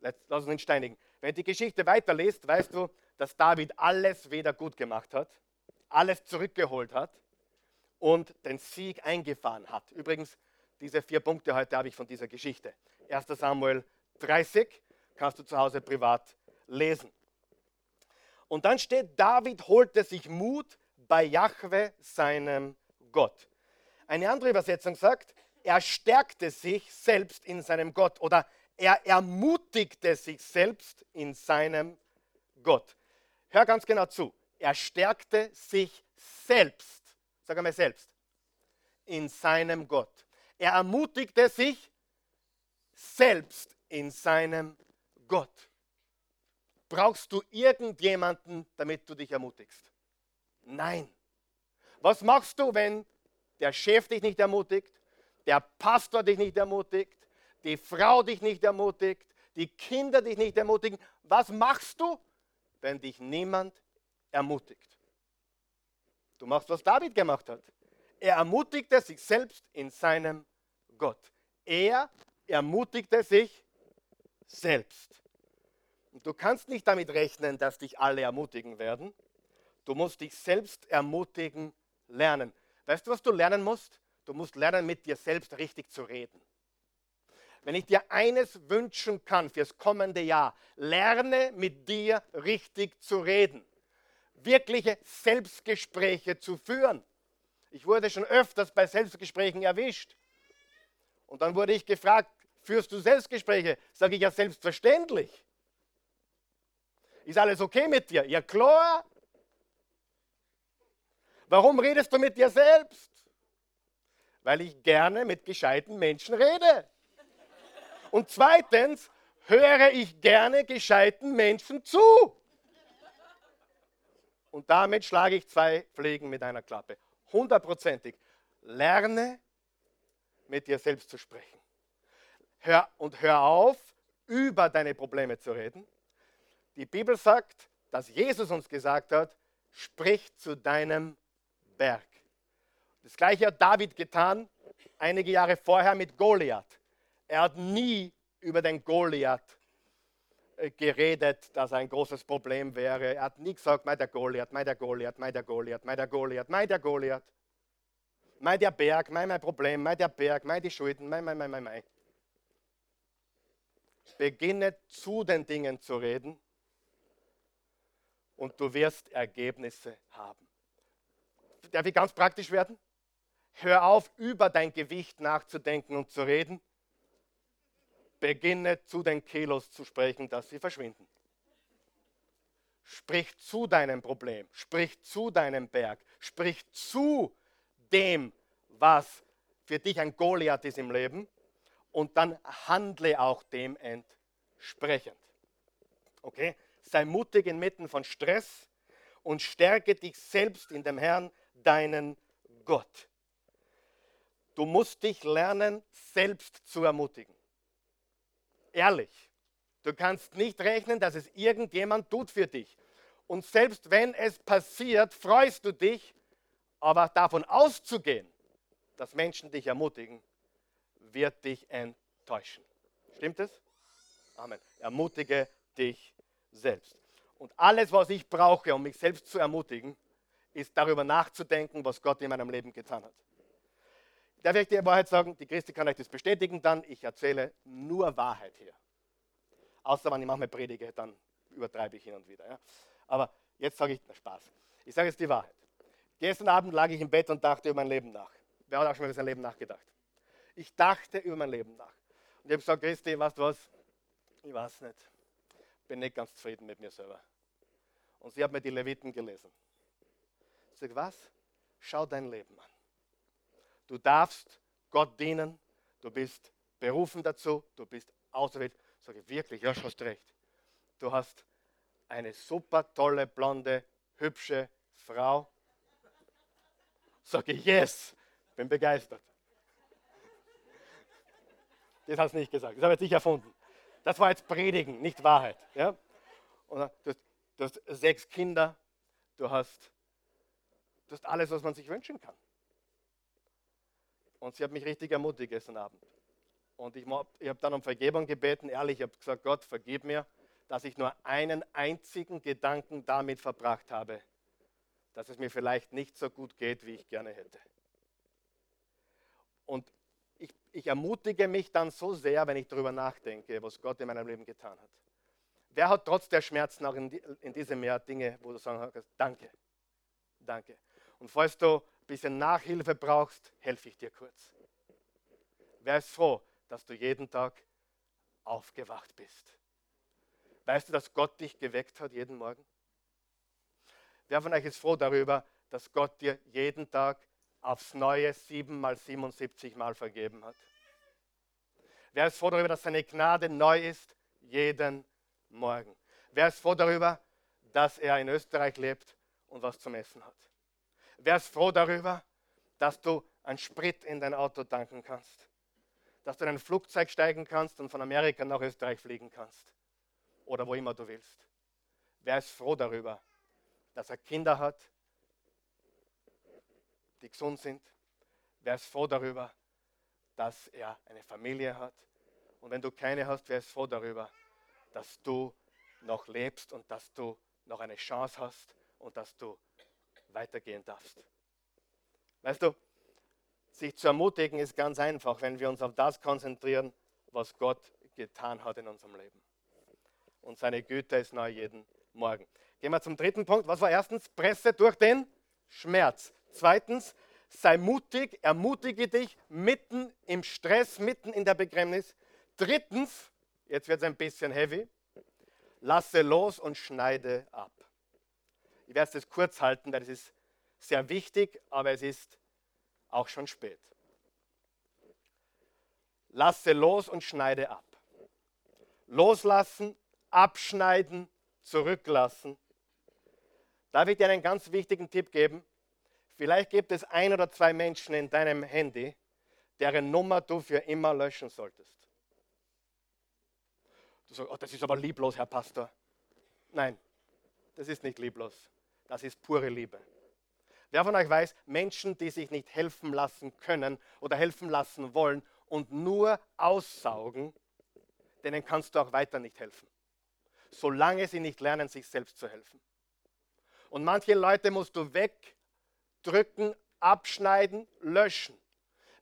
Lass uns ihn steinigen. Wenn du die Geschichte weiterliest, weißt du, dass David alles wieder gut gemacht hat, alles zurückgeholt hat und den Sieg eingefahren hat. Übrigens, diese vier Punkte heute habe ich von dieser Geschichte. 1 Samuel 30 kannst du zu Hause privat lesen. Und dann steht, David holte sich Mut bei Jahwe, seinem Gott. Eine andere Übersetzung sagt, er stärkte sich selbst in seinem Gott oder er ermutigte sich selbst in seinem Gott. Hör ganz genau zu. Er stärkte sich selbst, sag einmal selbst, in seinem Gott. Er ermutigte sich selbst in seinem Gott. Brauchst du irgendjemanden, damit du dich ermutigst? Nein. Was machst du, wenn der Chef dich nicht ermutigt, der Pastor dich nicht ermutigt, die Frau dich nicht ermutigt, die Kinder dich nicht ermutigen? Was machst du, wenn dich niemand ermutigt? Du machst, was David gemacht hat. Er ermutigte sich selbst in seinem Gott. Er ermutigte sich selbst. Du kannst nicht damit rechnen, dass dich alle ermutigen werden. Du musst dich selbst ermutigen lernen. Weißt du, was du lernen musst? Du musst lernen, mit dir selbst richtig zu reden. Wenn ich dir eines wünschen kann fürs kommende Jahr, lerne mit dir richtig zu reden. Wirkliche Selbstgespräche zu führen. Ich wurde schon öfters bei Selbstgesprächen erwischt. Und dann wurde ich gefragt, führst du Selbstgespräche? Sage ich ja selbstverständlich. Ist alles okay mit dir? Ja klar. Warum redest du mit dir selbst? Weil ich gerne mit gescheiten Menschen rede. Und zweitens höre ich gerne gescheiten Menschen zu. Und damit schlage ich zwei Pflegen mit einer Klappe. Hundertprozentig. Lerne mit dir selbst zu sprechen. Hör, und hör auf, über deine Probleme zu reden. Die Bibel sagt, dass Jesus uns gesagt hat, sprich zu deinem Berg. Das gleiche hat David getan, einige Jahre vorher mit Goliath. Er hat nie über den Goliath äh, geredet, dass er ein großes Problem wäre. Er hat nie gesagt, mei der Goliath, mei der Goliath, mei der Goliath, mei der Goliath, mei der Goliath. Mei der Berg, mei mein Problem, mei der Berg, mei die Schulden, mei, mei, mei, mei, mei. Beginne zu den Dingen zu reden und du wirst Ergebnisse haben. Darf ich ganz praktisch werden? Hör auf, über dein Gewicht nachzudenken und zu reden. Beginne zu den Kilos zu sprechen, dass sie verschwinden. Sprich zu deinem Problem, sprich zu deinem Berg, sprich zu dem, was für dich ein Goliath ist im Leben und dann handle auch dem entsprechend. Okay? Sei mutig inmitten von Stress und stärke dich selbst in dem Herrn, deinen Gott. Du musst dich lernen, selbst zu ermutigen. Ehrlich. Du kannst nicht rechnen, dass es irgendjemand tut für dich. Und selbst wenn es passiert, freust du dich, aber davon auszugehen, dass Menschen dich ermutigen, wird dich enttäuschen. Stimmt es? Amen. Ermutige dich selbst. Und alles, was ich brauche, um mich selbst zu ermutigen, ist darüber nachzudenken, was Gott in meinem Leben getan hat. Darf ich dir Wahrheit sagen? Die Christi kann euch das bestätigen dann. Ich erzähle nur Wahrheit hier. Außer wenn ich manchmal predige, dann übertreibe ich hin und wieder. Ja? Aber jetzt sage ich, na Spaß. Ich sage jetzt die Wahrheit. Gestern Abend lag ich im Bett und dachte über mein Leben nach. Wer hat auch schon mal über sein Leben nachgedacht? Ich dachte über mein Leben nach. Und ich habe gesagt, Christi, weißt du was? Ich weiß nicht bin nicht ganz zufrieden mit mir selber. Und sie hat mir die Leviten gelesen. Ich sage, was? Schau dein Leben an. Du darfst Gott dienen, du bist berufen dazu, du bist auserwählt. Sage ich, wirklich, ja, hast recht. Du hast eine super tolle, blonde, hübsche Frau. Sage ich, yes, bin begeistert. Das hast du nicht gesagt, das habe ich nicht erfunden. Das war jetzt Predigen, nicht Wahrheit. Ja? Und du, hast, du hast sechs Kinder, du hast, du hast alles, was man sich wünschen kann. Und sie hat mich richtig ermutigt gestern Abend. Und ich, ich habe dann um Vergebung gebeten, ehrlich, ich habe gesagt, Gott, vergib mir, dass ich nur einen einzigen Gedanken damit verbracht habe, dass es mir vielleicht nicht so gut geht, wie ich gerne hätte. Und ich, ermutige mich dann so sehr, wenn ich darüber nachdenke, was Gott in meinem Leben getan hat. Wer hat trotz der Schmerzen auch in, in diesem Jahr Dinge, wo du sagen kannst, danke, danke. Und falls du ein bisschen Nachhilfe brauchst, helfe ich dir kurz. Wer ist froh, dass du jeden Tag aufgewacht bist? Weißt du, dass Gott dich geweckt hat jeden Morgen? Wer von euch ist froh darüber, dass Gott dir jeden Tag aufs Neue sieben mal 77 Mal vergeben hat? Wer ist froh darüber, dass seine Gnade neu ist jeden Morgen? Wer ist froh darüber, dass er in Österreich lebt und was zum Essen hat? Wer ist froh darüber, dass du einen Sprit in dein Auto tanken kannst? Dass du in ein Flugzeug steigen kannst und von Amerika nach Österreich fliegen kannst? Oder wo immer du willst. Wer ist froh darüber, dass er Kinder hat, die gesund sind? Wer ist froh darüber, dass er eine Familie hat? Und wenn du keine hast, wer ist froh darüber, dass du noch lebst und dass du noch eine Chance hast und dass du weitergehen darfst. Weißt du, sich zu ermutigen ist ganz einfach, wenn wir uns auf das konzentrieren, was Gott getan hat in unserem Leben. Und seine Güte ist neu jeden Morgen. Gehen wir zum dritten Punkt. Was war erstens? Presse durch den Schmerz. Zweitens, sei mutig, ermutige dich mitten im Stress, mitten in der Begräbnis. Drittens, jetzt wird es ein bisschen heavy, lasse los und schneide ab. Ich werde es kurz halten, weil es ist sehr wichtig, aber es ist auch schon spät. Lasse los und schneide ab. Loslassen, abschneiden, zurücklassen. Darf ich dir einen ganz wichtigen Tipp geben? Vielleicht gibt es ein oder zwei Menschen in deinem Handy, deren Nummer du für immer löschen solltest. Du sagst, oh, das ist aber lieblos, Herr Pastor. Nein, das ist nicht lieblos. Das ist pure Liebe. Wer von euch weiß, Menschen, die sich nicht helfen lassen können oder helfen lassen wollen und nur aussaugen, denen kannst du auch weiter nicht helfen. Solange sie nicht lernen, sich selbst zu helfen. Und manche Leute musst du wegdrücken, abschneiden, löschen.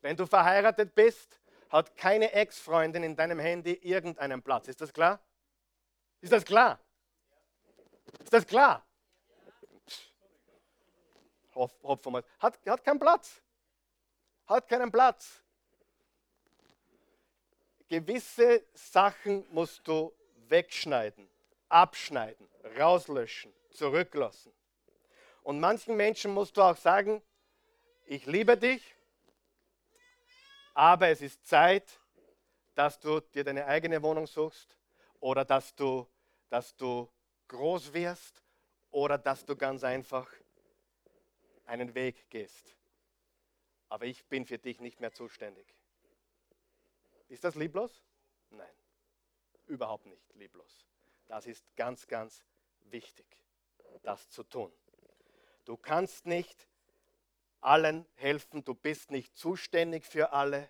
Wenn du verheiratet bist, hat keine Ex-Freundin in deinem Handy irgendeinen Platz. Ist das klar? Ist das klar? Ist das klar? Hopfen hat, hat keinen Platz. Hat keinen Platz. Gewisse Sachen musst du wegschneiden, abschneiden, rauslöschen, zurücklassen. Und manchen Menschen musst du auch sagen, ich liebe dich, aber es ist Zeit, dass du dir deine eigene Wohnung suchst oder dass du, dass du groß wirst oder dass du ganz einfach einen Weg gehst. Aber ich bin für dich nicht mehr zuständig. Ist das lieblos? Nein, überhaupt nicht lieblos. Das ist ganz, ganz wichtig, das zu tun. Du kannst nicht allen helfen, du bist nicht zuständig für alle.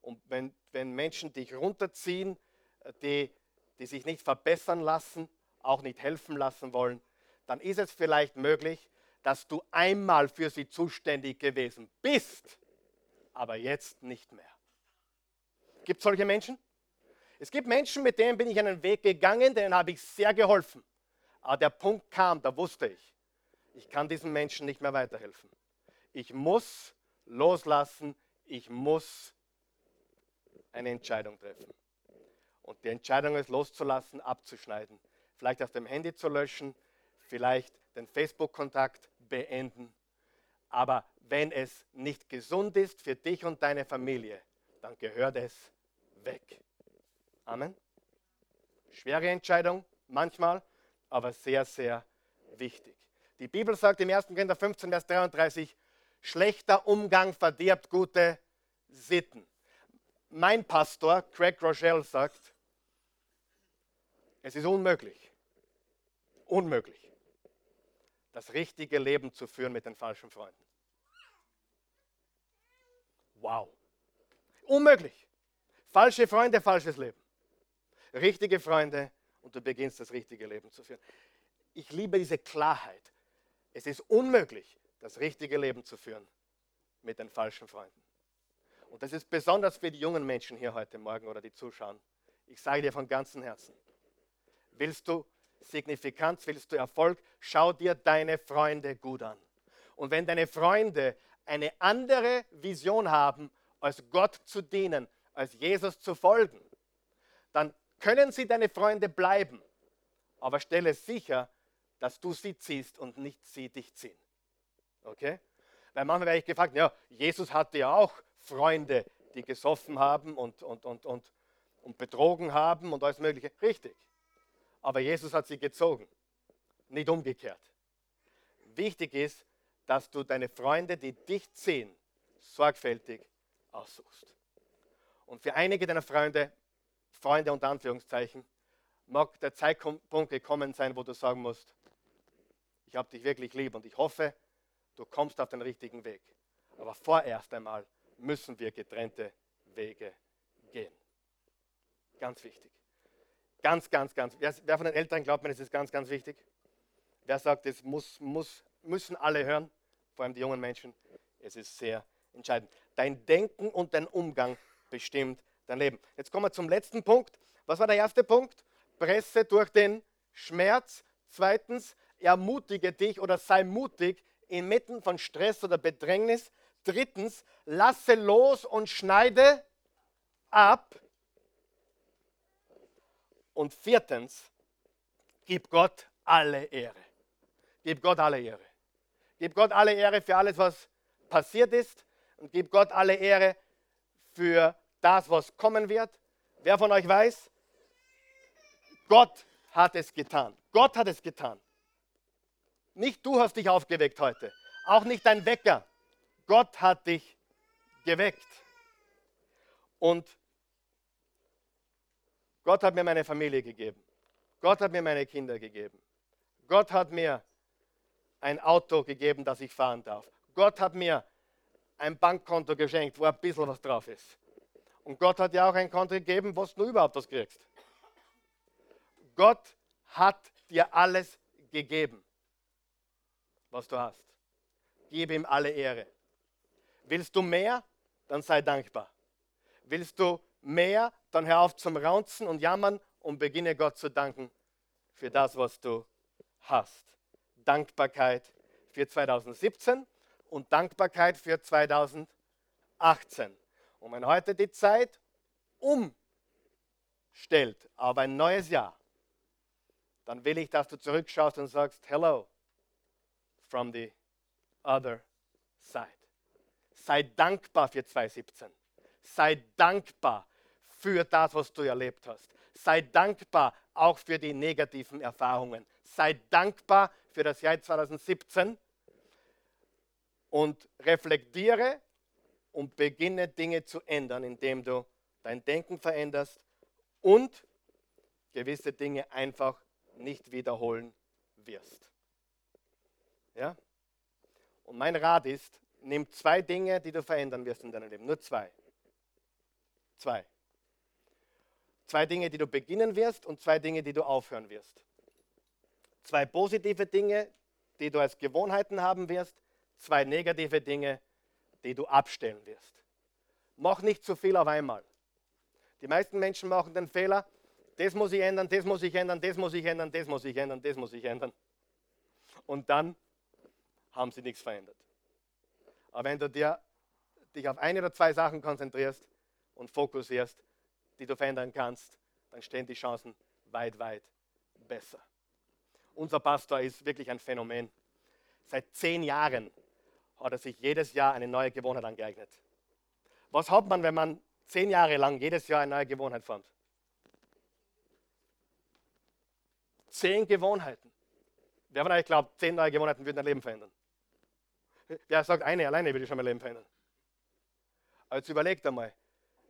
Und wenn, wenn Menschen dich runterziehen, die, die sich nicht verbessern lassen, auch nicht helfen lassen wollen, dann ist es vielleicht möglich, dass du einmal für sie zuständig gewesen bist, aber jetzt nicht mehr. Gibt es solche Menschen? Es gibt Menschen, mit denen bin ich einen Weg gegangen, denen habe ich sehr geholfen. Aber der Punkt kam, da wusste ich, ich kann diesen Menschen nicht mehr weiterhelfen. Ich muss loslassen, ich muss eine Entscheidung treffen. Und die Entscheidung ist loszulassen, abzuschneiden. Vielleicht aus dem Handy zu löschen, vielleicht den Facebook-Kontakt beenden. Aber wenn es nicht gesund ist für dich und deine Familie, dann gehört es weg. Amen. Schwere Entscheidung manchmal, aber sehr, sehr wichtig. Die Bibel sagt im 1. Korinther 15, Vers 33, schlechter Umgang verdirbt gute Sitten. Mein Pastor, Craig Rochelle, sagt, es ist unmöglich, unmöglich, das richtige Leben zu führen mit den falschen Freunden. Wow. Unmöglich. Falsche Freunde, falsches Leben. Richtige Freunde und du beginnst das richtige Leben zu führen. Ich liebe diese Klarheit. Es ist unmöglich, das richtige Leben zu führen mit den falschen Freunden. Und das ist besonders für die jungen Menschen hier heute Morgen oder die zuschauen. Ich sage dir von ganzem Herzen, willst du Signifikanz, willst du Erfolg, schau dir deine Freunde gut an. Und wenn deine Freunde eine andere Vision haben, als Gott zu dienen, als Jesus zu folgen, dann können sie deine Freunde bleiben. Aber stelle sicher, dass du sie ziehst und nicht sie dich ziehen. Okay? Weil manchmal werde ich gefragt, ja, Jesus hatte ja auch Freunde, die gesoffen haben und, und, und, und, und betrogen haben und alles Mögliche. Richtig. Aber Jesus hat sie gezogen, nicht umgekehrt. Wichtig ist, dass du deine Freunde, die dich ziehen, sorgfältig aussuchst. Und für einige deiner Freunde, Freunde unter Anführungszeichen, mag der Zeitpunkt gekommen sein, wo du sagen musst, ich habe dich wirklich lieb und ich hoffe, du kommst auf den richtigen Weg. Aber vorerst einmal müssen wir getrennte Wege gehen. Ganz wichtig. Ganz, ganz, ganz. Wer, wer von den Eltern glaubt mir, das ist ganz, ganz wichtig? Wer sagt, das muss, muss, müssen alle hören, vor allem die jungen Menschen? Es ist sehr entscheidend. Dein Denken und dein Umgang bestimmt dein Leben. Jetzt kommen wir zum letzten Punkt. Was war der erste Punkt? Presse durch den Schmerz. Zweitens, ermutige dich oder sei mutig inmitten von Stress oder Bedrängnis. Drittens, lasse los und schneide ab. Und viertens, gib Gott alle Ehre. Gib Gott alle Ehre. Gib Gott alle Ehre für alles, was passiert ist. Und gib Gott alle Ehre für das, was kommen wird. Wer von euch weiß, Gott hat es getan. Gott hat es getan. Nicht du hast dich aufgeweckt heute. Auch nicht dein Wecker. Gott hat dich geweckt. Und Gott hat mir meine Familie gegeben. Gott hat mir meine Kinder gegeben. Gott hat mir ein Auto gegeben, das ich fahren darf. Gott hat mir ein Bankkonto geschenkt, wo ein bisschen was drauf ist. Und Gott hat dir auch ein Konto gegeben, wo du überhaupt was kriegst. Gott hat dir alles gegeben, was du hast. Gib ihm alle Ehre. Willst du mehr? Dann sei dankbar. Willst du mehr? Dann hör auf zum Raunzen und Jammern und beginne Gott zu danken für das, was du hast. Dankbarkeit für 2017 und Dankbarkeit für 2018. Und wenn heute die Zeit umstellt auf ein neues Jahr, dann will ich, dass du zurückschaust und sagst, hello from the other side. Sei dankbar für 2017. Sei dankbar für das, was du erlebt hast. Sei dankbar auch für die negativen Erfahrungen. Sei dankbar für das Jahr 2017 und reflektiere und beginne Dinge zu ändern, indem du dein Denken veränderst und gewisse Dinge einfach nicht wiederholen wirst. Ja? Und mein Rat ist, nimm zwei Dinge, die du verändern wirst in deinem Leben. Nur zwei. Zwei. Zwei Dinge, die du beginnen wirst und zwei Dinge, die du aufhören wirst. Zwei positive Dinge, die du als Gewohnheiten haben wirst. Zwei negative Dinge, die du abstellen wirst. Mach nicht zu viel auf einmal. Die meisten Menschen machen den Fehler, das muss ich ändern, das muss ich ändern, das muss ich ändern, das muss ich ändern, das muss ich ändern. Und dann haben sie nichts verändert. Aber wenn du dir, dich auf eine oder zwei Sachen konzentrierst und fokussierst, die du verändern kannst, dann stehen die Chancen weit, weit besser. Unser Pastor ist wirklich ein Phänomen. Seit zehn Jahren hat er sich jedes Jahr eine neue Gewohnheit angeeignet. Was hat man, wenn man zehn Jahre lang jedes Jahr eine neue Gewohnheit fand? Zehn Gewohnheiten. Wer von euch glaubt, zehn neue Gewohnheiten würden dein Leben verändern? Wer sagt, eine alleine würde schon mein Leben verändern? Also überlegt einmal,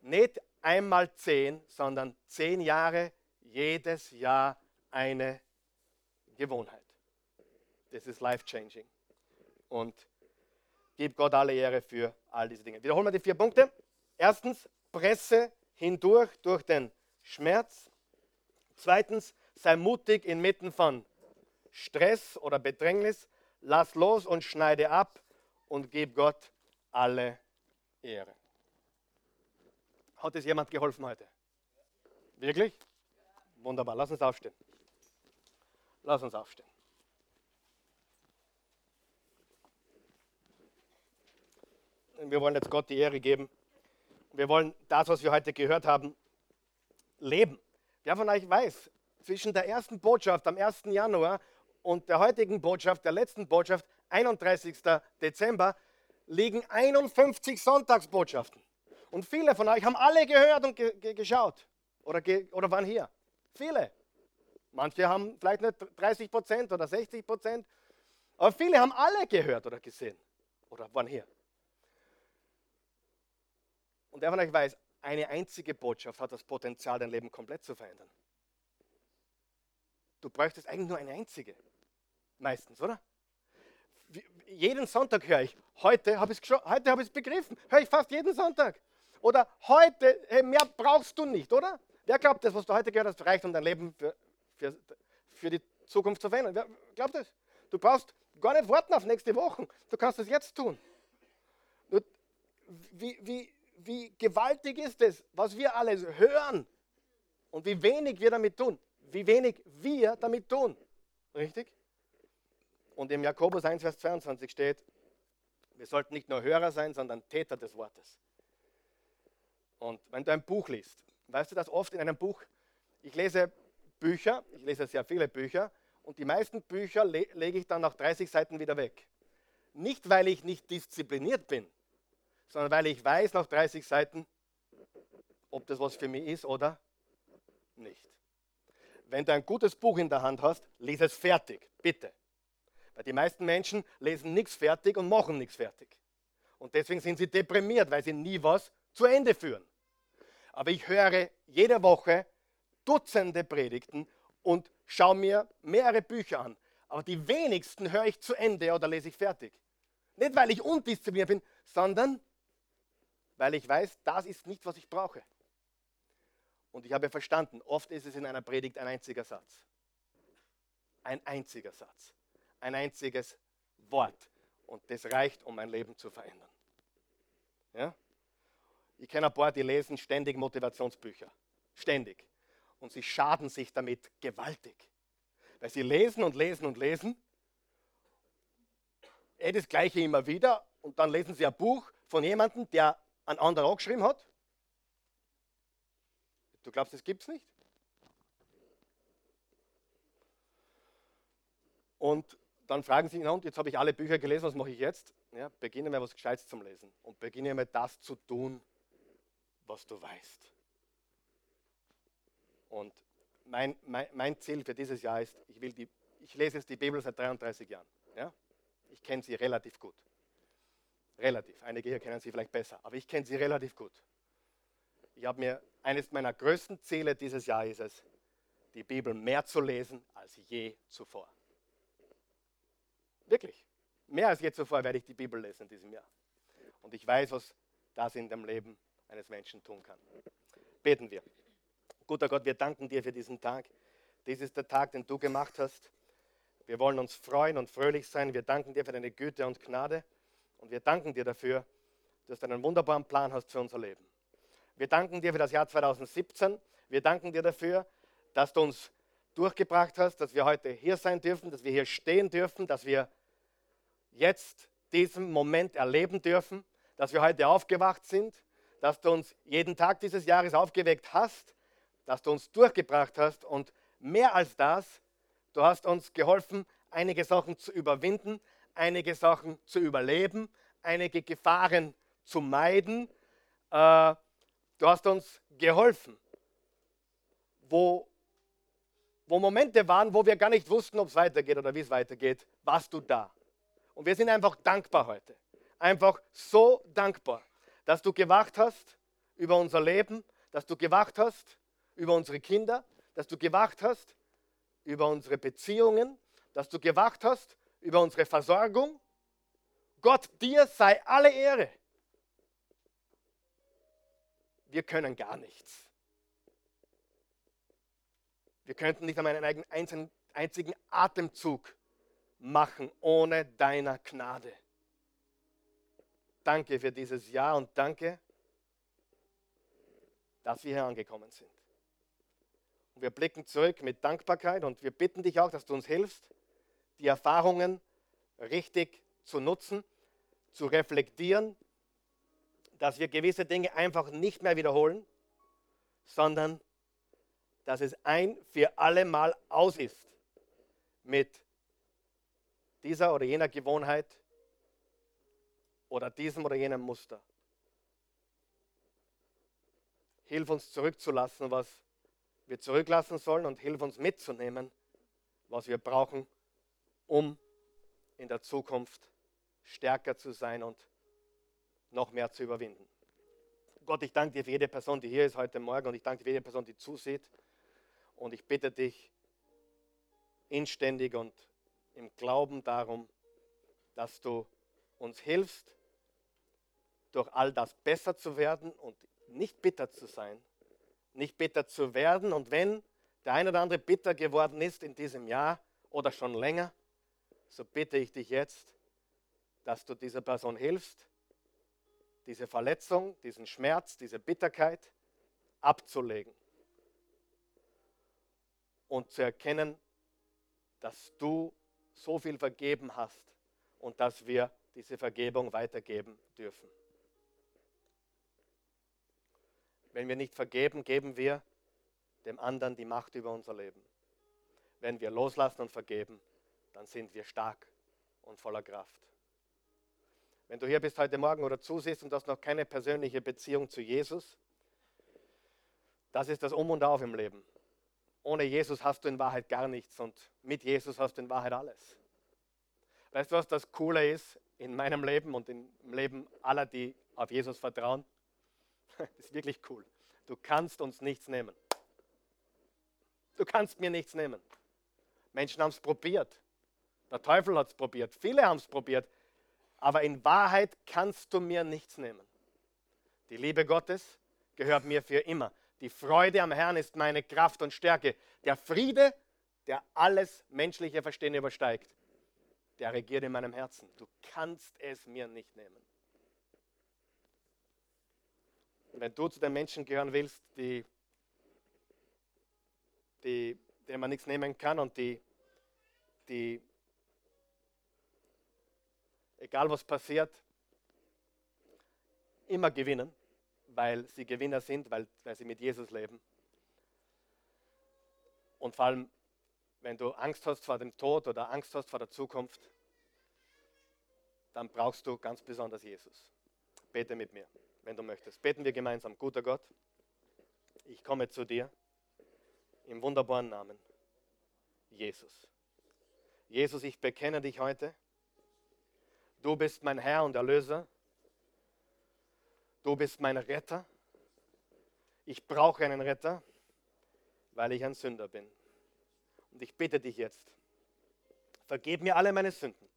nicht einmal zehn, sondern zehn Jahre, jedes Jahr eine Gewohnheit. Das ist life-changing. Und gib Gott alle Ehre für all diese Dinge. Wiederholen wir die vier Punkte. Erstens, presse hindurch durch den Schmerz. Zweitens, sei mutig inmitten von Stress oder Bedrängnis. Lass los und schneide ab und gib Gott alle Ehre. Hat es jemand geholfen heute? Wirklich? Wunderbar. Lass uns aufstehen. Lass uns aufstehen. Wir wollen jetzt Gott die Ehre geben. Wir wollen das, was wir heute gehört haben, leben. Wer von euch weiß, zwischen der ersten Botschaft am 1. Januar und der heutigen Botschaft, der letzten Botschaft, 31. Dezember, liegen 51 Sonntagsbotschaften. Und viele von euch haben alle gehört und ge ge geschaut oder, ge oder waren hier. Viele. Manche haben vielleicht nicht 30 Prozent oder 60 Prozent, aber viele haben alle gehört oder gesehen oder waren hier. Und der von euch weiß, eine einzige Botschaft hat das Potenzial, dein Leben komplett zu verändern. Du bräuchtest eigentlich nur eine einzige. Meistens, oder? Jeden Sonntag höre ich, heute habe ich es hab begriffen. Höre ich fast jeden Sonntag. Oder heute, hey, mehr brauchst du nicht, oder? Wer glaubt, das, was du heute gehört hast, reicht, um dein Leben für, für, für die Zukunft zu verändern? Wer glaubt das? Du brauchst gar nicht warten auf nächste Woche. Du kannst es jetzt tun. Wie, wie, wie gewaltig ist es, was wir alles hören und wie wenig wir damit tun. Wie wenig wir damit tun. Richtig? Und im Jakobus 1, Vers 22 steht, wir sollten nicht nur Hörer sein, sondern Täter des Wortes. Und wenn du ein Buch liest, weißt du, dass oft in einem Buch, ich lese Bücher, ich lese sehr viele Bücher, und die meisten Bücher le lege ich dann nach 30 Seiten wieder weg. Nicht, weil ich nicht diszipliniert bin, sondern weil ich weiß nach 30 Seiten, ob das was für mich ist oder nicht. Wenn du ein gutes Buch in der Hand hast, lese es fertig, bitte. Weil die meisten Menschen lesen nichts fertig und machen nichts fertig. Und deswegen sind sie deprimiert, weil sie nie was zu Ende führen aber ich höre jede Woche Dutzende Predigten und schaue mir mehrere Bücher an. Aber die wenigsten höre ich zu Ende oder lese ich fertig. Nicht, weil ich undiszipliniert bin, sondern weil ich weiß, das ist nicht, was ich brauche. Und ich habe verstanden, oft ist es in einer Predigt ein einziger Satz. Ein einziger Satz. Ein einziges Wort. Und das reicht, um mein Leben zu verändern. Ja? Ich kenne ein paar, die lesen ständig Motivationsbücher. Ständig. Und sie schaden sich damit gewaltig. Weil sie lesen und lesen und lesen. Eh das Gleiche immer wieder. Und dann lesen sie ein Buch von jemandem, der einen anderen geschrieben hat. Du glaubst, das gibt es nicht? Und dann fragen sie ihn, und jetzt habe ich alle Bücher gelesen, was mache ich jetzt? Ja, beginne mal was Gescheites zum Lesen und beginne mal das zu tun, was du weißt. Und mein, mein, mein Ziel für dieses Jahr ist, ich, will die, ich lese jetzt die Bibel seit 33 Jahren. Ja? Ich kenne sie relativ gut. Relativ. Einige hier kennen sie vielleicht besser, aber ich kenne sie relativ gut. Ich habe mir, eines meiner größten Ziele dieses Jahr ist es, die Bibel mehr zu lesen als je zuvor. Wirklich. Mehr als je zuvor werde ich die Bibel lesen in diesem Jahr. Und ich weiß, was das in dem Leben eines Menschen tun kann. Beten wir. Guter Gott, wir danken dir für diesen Tag. Dies ist der Tag, den du gemacht hast. Wir wollen uns freuen und fröhlich sein. Wir danken dir für deine Güte und Gnade. Und wir danken dir dafür, dass du einen wunderbaren Plan hast für unser Leben. Wir danken dir für das Jahr 2017. Wir danken dir dafür, dass du uns durchgebracht hast, dass wir heute hier sein dürfen, dass wir hier stehen dürfen, dass wir jetzt diesen Moment erleben dürfen, dass wir heute aufgewacht sind, dass du uns jeden Tag dieses Jahres aufgeweckt hast, dass du uns durchgebracht hast und mehr als das, du hast uns geholfen, einige Sachen zu überwinden, einige Sachen zu überleben, einige Gefahren zu meiden. Äh, du hast uns geholfen, wo, wo Momente waren, wo wir gar nicht wussten, ob es weitergeht oder wie es weitergeht, warst du da. Und wir sind einfach dankbar heute. Einfach so dankbar dass du gewacht hast über unser Leben, dass du gewacht hast über unsere Kinder, dass du gewacht hast über unsere Beziehungen, dass du gewacht hast über unsere Versorgung. Gott, dir sei alle Ehre. Wir können gar nichts. Wir könnten nicht einmal einen einzigen Atemzug machen ohne deiner Gnade. Danke für dieses Jahr und danke, dass wir hier angekommen sind. Und wir blicken zurück mit Dankbarkeit und wir bitten dich auch, dass du uns hilfst, die Erfahrungen richtig zu nutzen, zu reflektieren dass wir gewisse Dinge einfach nicht mehr wiederholen, sondern dass es ein für alle Mal aus ist mit dieser oder jener Gewohnheit oder diesem oder jenem Muster. Hilf uns zurückzulassen, was wir zurücklassen sollen und hilf uns mitzunehmen, was wir brauchen, um in der Zukunft stärker zu sein und noch mehr zu überwinden. Gott, ich danke dir für jede Person, die hier ist heute Morgen und ich danke dir für jede Person, die zusieht. Und ich bitte dich inständig und im Glauben darum, dass du uns hilfst, durch all das besser zu werden und nicht bitter zu sein, nicht bitter zu werden. Und wenn der ein oder andere bitter geworden ist in diesem Jahr oder schon länger, so bitte ich dich jetzt, dass du dieser Person hilfst, diese Verletzung, diesen Schmerz, diese Bitterkeit abzulegen und zu erkennen, dass du so viel vergeben hast und dass wir diese Vergebung weitergeben dürfen. Wenn wir nicht vergeben, geben wir dem anderen die Macht über unser Leben. Wenn wir loslassen und vergeben, dann sind wir stark und voller Kraft. Wenn du hier bist heute Morgen oder zusiehst und hast noch keine persönliche Beziehung zu Jesus, das ist das Um und Auf im Leben. Ohne Jesus hast du in Wahrheit gar nichts und mit Jesus hast du in Wahrheit alles. Weißt du, was das Coole ist in meinem Leben und im Leben aller, die auf Jesus vertrauen? [laughs] Das ist wirklich cool. Du kannst uns nichts nehmen. Du kannst mir nichts nehmen. Menschen haben es probiert. Der Teufel hat es probiert. Viele haben es probiert. Aber in Wahrheit kannst du mir nichts nehmen. Die Liebe Gottes gehört mir für immer. Die Freude am Herrn ist meine Kraft und Stärke. Der Friede, der alles menschliche Verstehen übersteigt, der regiert in meinem Herzen. Du kannst es mir nicht nehmen. Und wenn du zu den Menschen gehören willst, die, die, denen man nichts nehmen kann und die, die, egal was passiert, immer gewinnen, weil sie Gewinner sind, weil, weil sie mit Jesus leben. Und vor allem, wenn du Angst hast vor dem Tod oder Angst hast vor der Zukunft, dann brauchst du ganz besonders Jesus. Bete mit mir wenn du möchtest. Beten wir gemeinsam. Guter Gott, ich komme zu dir im wunderbaren Namen Jesus. Jesus, ich bekenne dich heute. Du bist mein Herr und Erlöser. Du bist mein Retter. Ich brauche einen Retter, weil ich ein Sünder bin. Und ich bitte dich jetzt, vergib mir alle meine Sünden.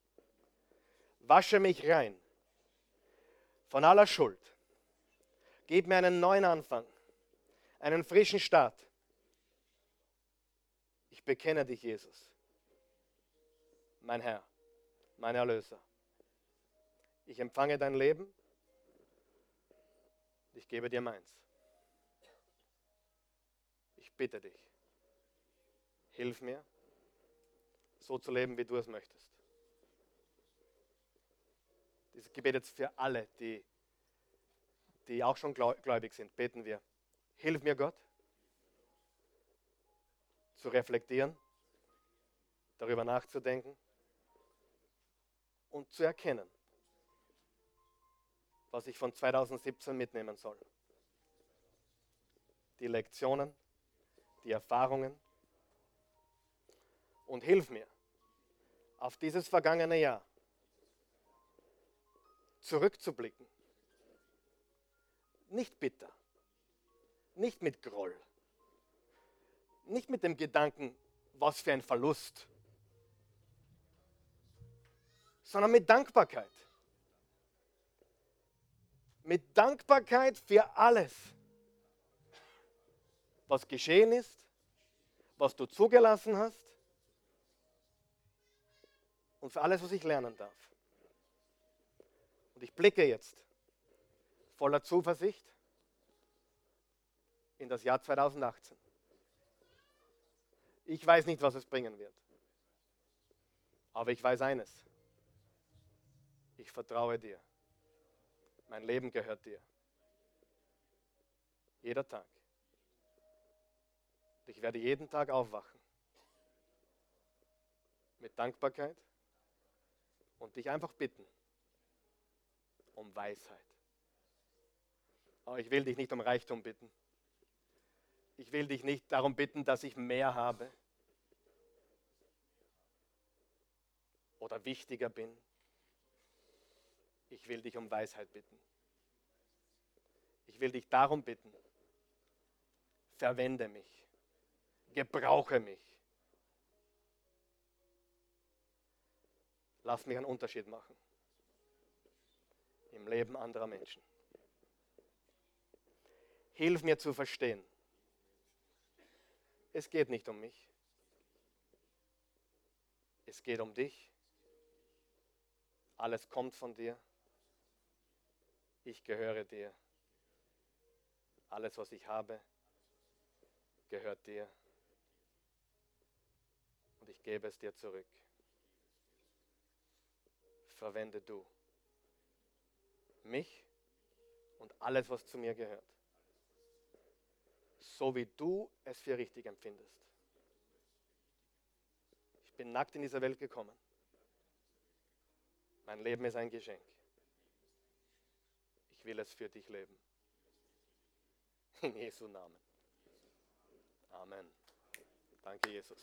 Wasche mich rein von aller Schuld Gib mir einen neuen Anfang, einen frischen Start. Ich bekenne dich, Jesus, mein Herr, mein Erlöser. Ich empfange dein Leben. Ich gebe dir meins. Ich bitte dich, hilf mir, so zu leben, wie du es möchtest. Dieses Gebet jetzt für alle, die die auch schon gläubig sind, beten wir. Hilf mir, Gott, zu reflektieren, darüber nachzudenken und zu erkennen, was ich von 2017 mitnehmen soll. Die Lektionen, die Erfahrungen. Und hilf mir, auf dieses vergangene Jahr zurückzublicken nicht bitter, nicht mit Groll, nicht mit dem Gedanken, was für ein Verlust, sondern mit Dankbarkeit. Mit Dankbarkeit für alles, was geschehen ist, was du zugelassen hast und für alles, was ich lernen darf. Und ich blicke jetzt voller Zuversicht in das Jahr 2018. Ich weiß nicht, was es bringen wird. Aber ich weiß eines. Ich vertraue dir. Mein Leben gehört dir. Jeder Tag. Ich werde jeden Tag aufwachen mit Dankbarkeit und dich einfach bitten um Weisheit. Aber ich will dich nicht um Reichtum bitten. Ich will dich nicht darum bitten, dass ich mehr habe oder wichtiger bin. Ich will dich um Weisheit bitten. Ich will dich darum bitten, verwende mich, gebrauche mich. Lass mich einen Unterschied machen im Leben anderer Menschen. Hilf mir zu verstehen, es geht nicht um mich. Es geht um dich. Alles kommt von dir. Ich gehöre dir. Alles, was ich habe, gehört dir. Und ich gebe es dir zurück. Verwende du mich und alles, was zu mir gehört. So wie du es für richtig empfindest. Ich bin nackt in diese Welt gekommen. Mein Leben ist ein Geschenk. Will es für dich leben. In Jesu Namen. Amen. Danke, Jesus.